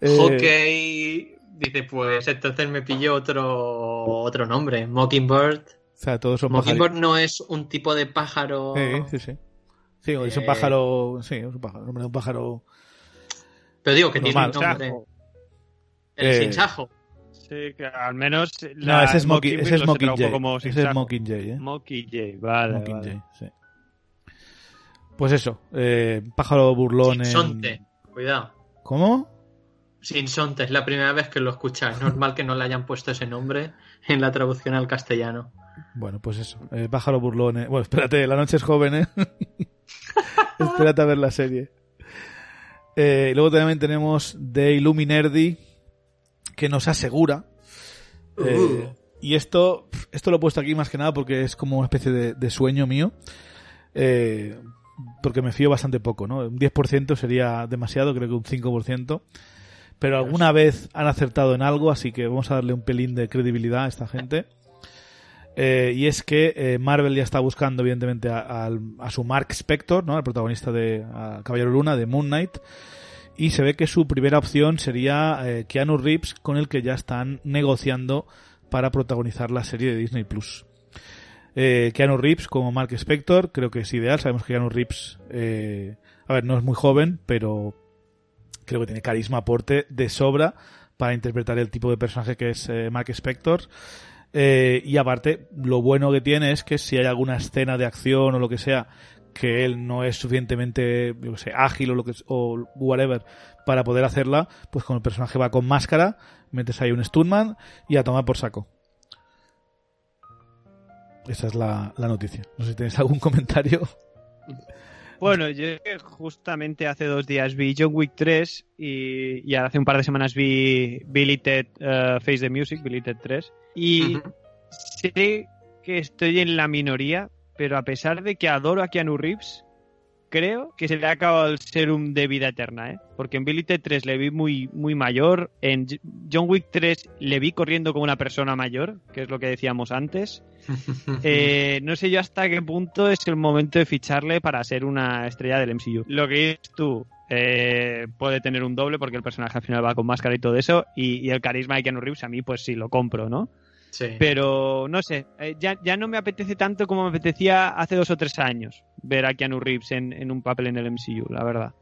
Eh, Hockey dice, pues entonces me pillo otro otro nombre, Mockingbird. O sea, todos son Mockingbird pajaritos. no es un tipo de pájaro. Sí, sí, sí. Sí, es un Eh, pájaro... Sí, es un pájaro. un pájaro... Pero digo que Normal. tiene un nombre. Chajo. El Eh, sinsajo. Sí, que al menos. No, la ese es, Mockingbird ese es Mockingjay. como Ese es. Mockingjay, ¿eh? Mockingjay, vale. Mockingjay, vale. sí. Pues eso, eh, pájaro burlón en... Sinsonte. Cuidado. ¿Cómo? Sinsonte, es la primera vez que lo escuchas. Es normal que no le hayan puesto ese nombre en la traducción al castellano. Bueno, pues eso. eh, pájaro burlón. eh. Bueno, espérate, la noche es joven, ¿eh? espérate a ver la serie. Eh, luego también tenemos The Illuminerdi, que nos asegura. eh, Uh. y esto, esto lo he puesto aquí más que nada porque es como una especie de, de sueño mío. eh, porque me fío bastante poco, ¿no? Un 10% sería demasiado, creo que un 5%. Pero alguna vez han acertado en algo, así que vamos a darle un pelín de credibilidad a esta gente. Eh, y es que eh, Marvel ya está buscando, evidentemente, a, a, su Mark Spector, ¿no? El protagonista de Caballero Luna, de Moon Knight. Y se ve que su primera opción sería eh, Keanu Reeves, con el que ya están negociando para protagonizar la serie de Disney Plus. Keanu Reeves como Mark Spector, creo que es ideal. Sabemos que Keanu Reeves, eh, a ver, no es muy joven, pero creo que tiene carisma, aporte de sobra para interpretar el tipo de personaje que es eh, Mark Spector. Eh, y aparte, lo bueno que tiene es que si hay alguna escena de acción o lo que sea que él no es suficientemente yo sé, ágil o lo que o whatever para poder hacerla, pues con el personaje va con máscara, metes ahí un stuntman y a tomar por saco. Esa es la, la noticia. No sé si tenéis algún comentario. Bueno, yo justamente hace dos días vi John Wick 3 y, y hace un par de semanas vi Billy Ted uh, Face the Music, Billy Ted 3. Y sé que estoy en la minoría, pero a pesar de que adoro a Keanu Reeves, creo que se le ha acabado el serum de vida eterna, ¿eh? Porque en Billy Ted 3 le vi muy, muy mayor, en John Wick 3 le vi corriendo como una persona mayor, que es lo que decíamos antes. Eh, no sé yo hasta qué punto es el momento de ficharle para ser una estrella del MCU. Lo que es tú, eh, puede tener un doble porque el personaje al final va con máscara y todo eso, y, y el carisma de Keanu Reeves a mí pues sí lo compro, ¿no? Pero no sé, eh, ya, ya, no me apetece tanto como me apetecía hace dos o tres años ver a Keanu Reeves en, en un papel en el MCU, la verdad.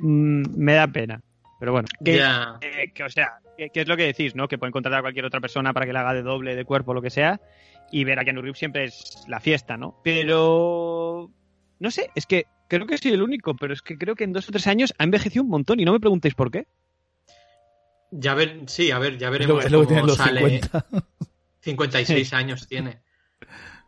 Mm, me da pena. Pero bueno, que, eh, que o sea, que, es lo que decís, ¿no? Que pueden contratar a cualquier otra persona para que le haga de doble, de cuerpo, lo que sea, y ver a Keanu Reeves siempre es la fiesta, ¿no? Pero no sé, es que creo que soy el único, pero es que creo que en dos o tres años ha envejecido un montón y no me preguntéis por qué. Ya ver, sí, a ver, ya veremos es lo, es lo cómo sale. 50. 56 años tiene.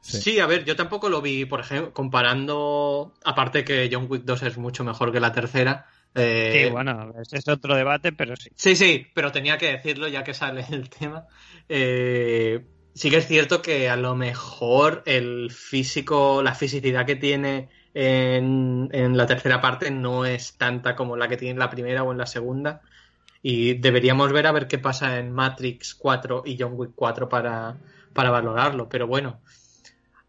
Sí. sí. a ver, yo tampoco lo vi, por ejemplo, comparando, aparte que John Wick 2 es mucho mejor que la tercera. Eh... Sí, bueno, es otro debate, pero sí. Sí, sí, pero tenía que decirlo ya que sale el tema. Eh, sí que es cierto que a lo mejor el físico, la fisicidad que tiene en, en la tercera parte no es tanta como la que tiene en la primera o en la segunda. Y deberíamos ver a ver qué pasa en Matrix 4 y John Wick 4 para, para valorarlo. Pero bueno,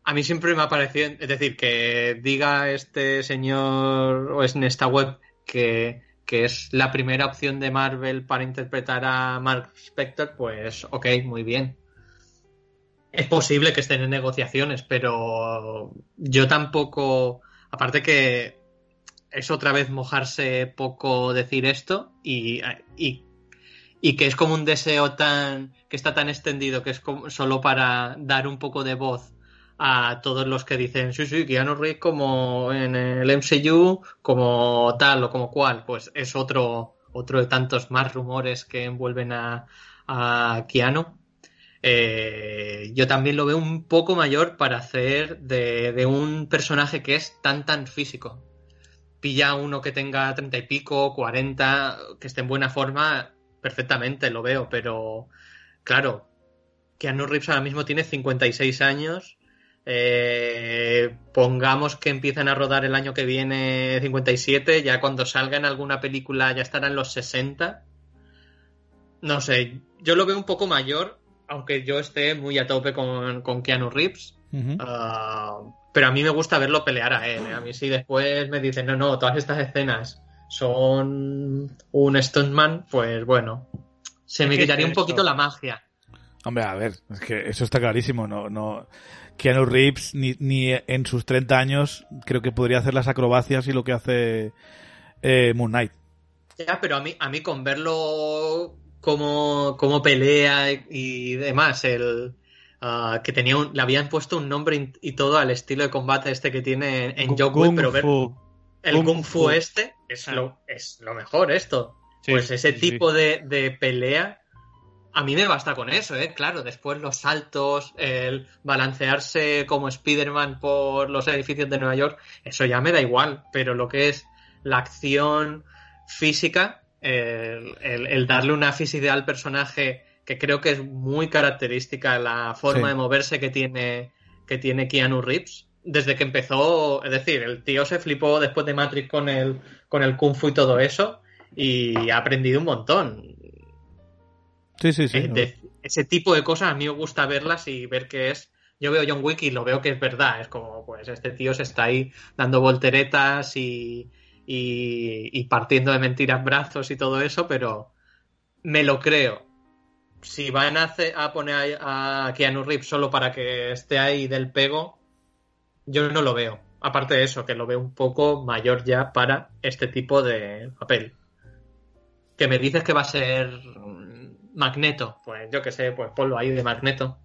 a mí siempre me ha parecido, es decir, que diga este señor o es en esta web que, que es la primera opción de Marvel para interpretar a Mark Spector, pues ok, muy bien. Es posible que estén en negociaciones, pero yo tampoco, aparte que es otra vez mojarse poco decir esto y, y, y, que es como un deseo tan que está tan extendido que es como, solo para dar un poco de voz a todos los que dicen sí sí Keanu Reeves como en el MCU como tal o como cual pues es otro otro de tantos más rumores que envuelven a, a eh, yo también lo veo un poco mayor para hacer de, de un personaje que es tan tan físico pilla uno que tenga treinta y pico, cuarenta, que esté en buena forma, perfectamente lo veo, pero claro, Keanu Reeves ahora mismo tiene 56 años. Eh, pongamos que empiezan a rodar el año que viene 57, ya cuando salga en alguna película ya estarán los 60. No sé, yo lo veo un poco mayor, aunque yo esté muy a tope con, con Keanu Reeves. Pero a mí me gusta verlo pelear a él. ¿eh? A mí si después me dicen, no, no, todas estas escenas son un stuntman, pues bueno, se me quitaría un poquito la magia. Hombre, a ver, es que eso está clarísimo. No, no, Keanu Reeves ni, ni en sus 30 años creo que podría hacer las acrobacias y lo que hace eh, Moon Knight. Ya, pero a mí, a mí con verlo como, como pelea y demás, el, Uh, que tenía un, le habían puesto un nombre y todo al estilo de combate este que tiene en John pero ver, el Kung, Fu, este es, ah. lo, es lo mejor esto. Sí, pues ese sí, tipo sí. De, de, pelea, a mí me basta con eso, ¿eh? Claro, después los saltos, el balancearse como Spider-Man por los edificios de Nueva York, eso ya me da igual, pero lo que es la acción física, el, el, el darle una física al personaje que creo que es muy característica la forma sí. de moverse que tiene, que tiene Keanu Reeves. Desde que empezó, es decir, el tío se flipó después de Matrix con el, con el Kung Fu y todo eso. y ha aprendido un montón. Sí, sí, sí. De- ese tipo de cosas a mí me gusta verlas y ver que es. Yo veo John Wick y lo veo que es verdad. Es como, pues, este tío se está ahí dando volteretas y, y, y partiendo de mentiras brazos y todo eso, pero me lo creo. Si van a, hacer- a poner a, a Keanu Reeves solo para que esté ahí del pego, yo no lo veo. Aparte de eso, que lo veo un poco mayor ya para este tipo de papel. Que me dices que va a ser Magneto. Pues yo que sé, pues ponlo ahí de Magneto.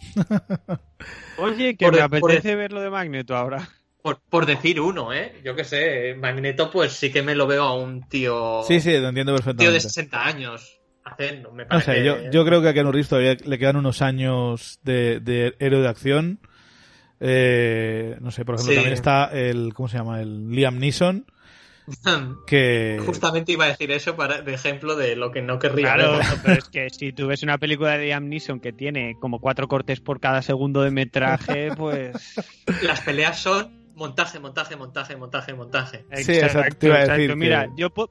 Oye, que Por me por apetece ver lo de Magneto ahora. Por, por decir uno, ¿eh? Yo que sé, Magneto, pues sí que me lo veo a un tío. Sí, sí, lo entiendo tío de perfectamente. 60 años haciendo. Me No parece. sé, yo, yo creo que a Keanu Reeves todavía le quedan unos años de, de héroe de acción. Eh, no sé, por ejemplo, Sí. también está el, ¿cómo se llama? El Liam Neeson, que... Justamente iba a decir eso para, de ejemplo de lo que no querría Claro, ver. pero es que si tú ves una película de Liam Neeson que tiene como cuatro cortes por cada segundo de metraje, pues... Las peleas son montaje, montaje, montaje, montaje, montaje. Sí, exacto, te iba a decir Mira, que- yo po-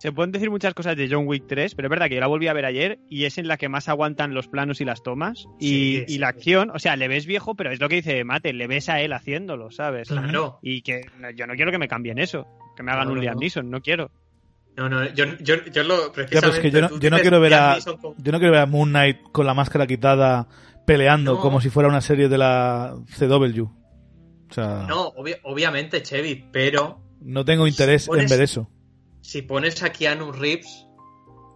se pueden decir muchas cosas de John Wick 3, pero es verdad que yo la volví a ver ayer y es en la que más aguantan los planos y las tomas y, Sí, y sí. la acción, o sea, le ves viejo, pero es lo que dice Mate, le ves a él haciéndolo, ¿sabes? Claro. Y que no, yo no quiero que me cambien eso, que me hagan No, un no, Liam no. Neeson, no quiero. No, no, yo, yo, yo lo Ya, precisamente. que yo no, yo no quiero ver Liam a, con- yo no quiero ver a Moon Knight con la máscara quitada peleando No. como si fuera una serie de la CW. O sea, no, No, obvia- obviamente, Chevy, pero tengo interés en pones- ver eso. Si pones a Keanu Reeves,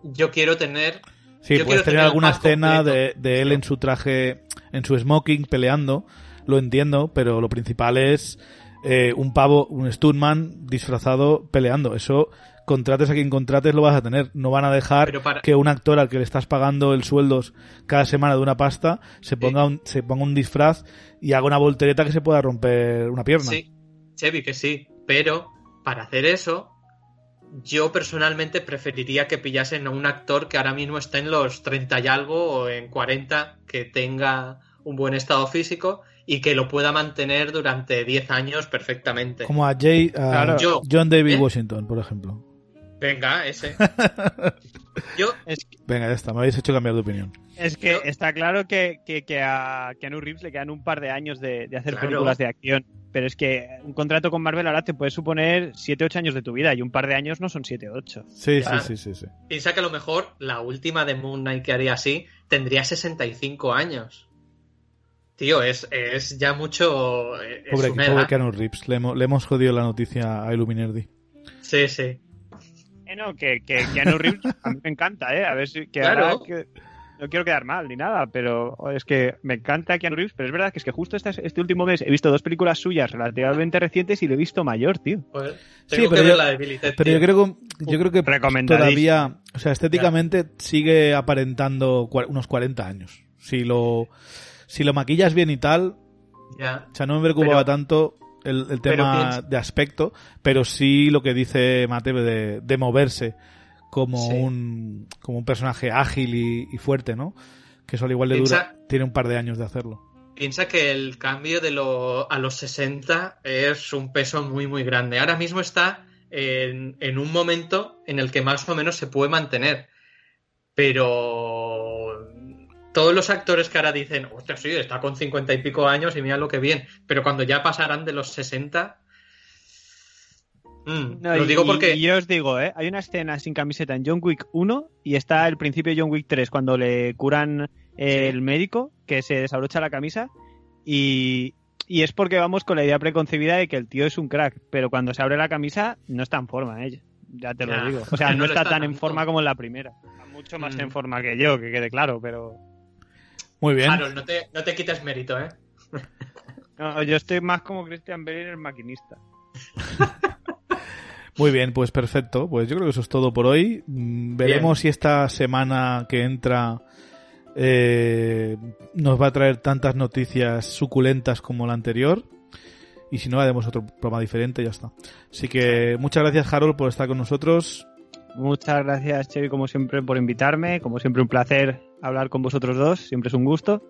yo quiero tener. Sí, yo puedes tener alguna escena de, él en su traje, en su smoking peleando, lo entiendo, pero lo principal es eh, un pavo, un stuntman disfrazado peleando. Eso, contrates a quien contrates, lo vas a tener. No van a dejar para- que un actor al que le estás pagando el sueldo cada semana de una pasta se ponga, un, se ponga un disfraz y haga una voltereta que se pueda romper una pierna. Sí, Chevy, que sí. Pero para hacer eso, yo personalmente preferiría que pillasen a un actor que ahora mismo esté en los 30 y algo o en 40, que tenga un buen estado físico y que lo pueda mantener durante 10 años perfectamente. Como a, Jay, a Claro. Yo. John David ¿Eh? Washington, por ejemplo. Venga, ese. Yo, Es, Venga, ya está, me habéis hecho cambiar de opinión. es que Yo- está claro que, que, que a Keanu Reeves le quedan un par de años de, de hacer Claro. películas de acción. Pero es que un contrato con Marvel ahora te puede suponer 7-8 años de tu vida y un par de años no son 7-8. Sí, Claro. sí, sí, sí, sí. piensa que a lo mejor la última de Moon Knight que haría así tendría 65 años. Tío, es, es ya mucho. Es Pobre, pobre. Keanu Reeves, le hemos, le hemos jodido la noticia a Illuminerdi. Sí, sí. Eh, no, que, que Keanu Reeves a mí me encanta, ¿eh? A ver si. Que Claro. ahora que- no quiero quedar mal ni nada, pero es que me encanta Keanu Reeves, pero es verdad que es que justo este, este último mes he visto dos películas suyas relativamente recientes y lo he visto mayor, tío. Pues, Sí, pero que yo- la Pero yo creo que, yo creo que todavía, o sea, estéticamente sigue aparentando unos 40 años. Si lo, si lo maquillas bien y tal, Ya. o sea, no me preocupaba Pero- tanto el, tema de aspecto, pero sí lo que dice Mate de, de moverse como Sí. un, como un personaje ágil y, y fuerte, ¿no? Que eso al igual Piensa- dura, tiene un par de años de hacerlo. Piensa que el cambio de lo, a los 60 es un peso muy, muy grande. Ahora mismo está en, en un momento en el que más o menos se puede mantener. Pero todos los actores que ahora dicen, hostia, sí, está con 50 y pico años y mira lo que bien. Pero cuando ya pasarán de los 60. mm, No, lo y- digo y- porque. Y, yo os digo, ¿eh? Hay una escena sin camiseta en John Wick 1 y está el principio de John Wick 3 cuando le curan eh, el médico que se desabrocha la camisa y, y es porque vamos con la idea preconcebida de que el tío es un crack, pero cuando se abre la camisa no está en forma, ¿eh? Ya te lo Ya, digo. O sea, no está, está tan en forma como en la primera. Está mucho más Mm. en forma que yo, que quede claro, pero... Muy bien. Harold, no te, no te quites mérito, ¿eh? No, yo estoy más como Christian Bale el maquinista. Muy bien, pues perfecto. Pues yo creo que eso es todo por hoy. Mm, Veremos si esta semana que entra eh, nos va a traer tantas noticias suculentas como la anterior. Y si no, haremos otro programa diferente y ya está. Así que muchas gracias, Harold, por estar con nosotros. Muchas gracias, Chevy, como siempre, por invitarme. Como siempre, un placer hablar con vosotros dos. Siempre es un gusto.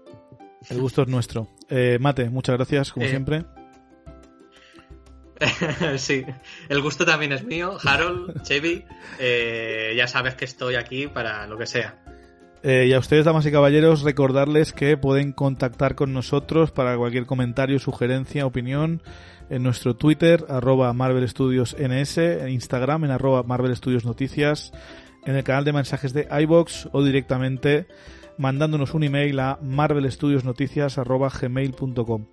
El gusto es nuestro. Eh, Mate, muchas gracias, como Eh, siempre. sí, el gusto también es mío. Harold, Chevy, eh, ya sabes que estoy aquí para lo que sea. Eh, y a ustedes, damas y caballeros, recordarles que pueden contactar con nosotros para cualquier comentario, sugerencia, opinión en nuestro Twitter, arroba Marvel Studios NS, en Instagram, en arroba Marvel Studios Noticias, en el canal de mensajes de iBox o directamente mandándonos un email a marvelstudiosnoticias.gmail.com.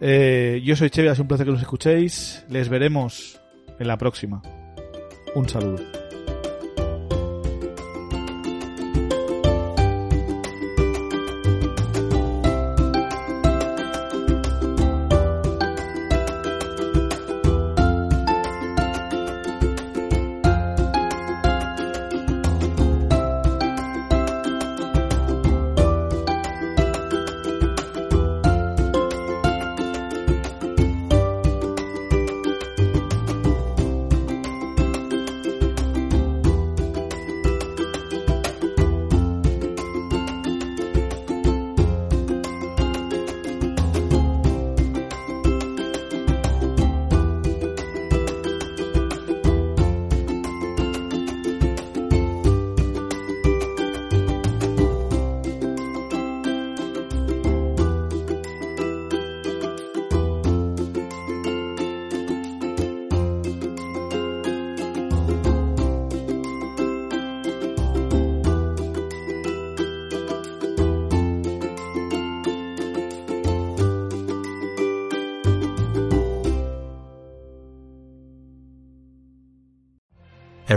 Eh, yo soy Chevy, es un placer que nos escuchéis. Les veremos en la próxima. Un saludo.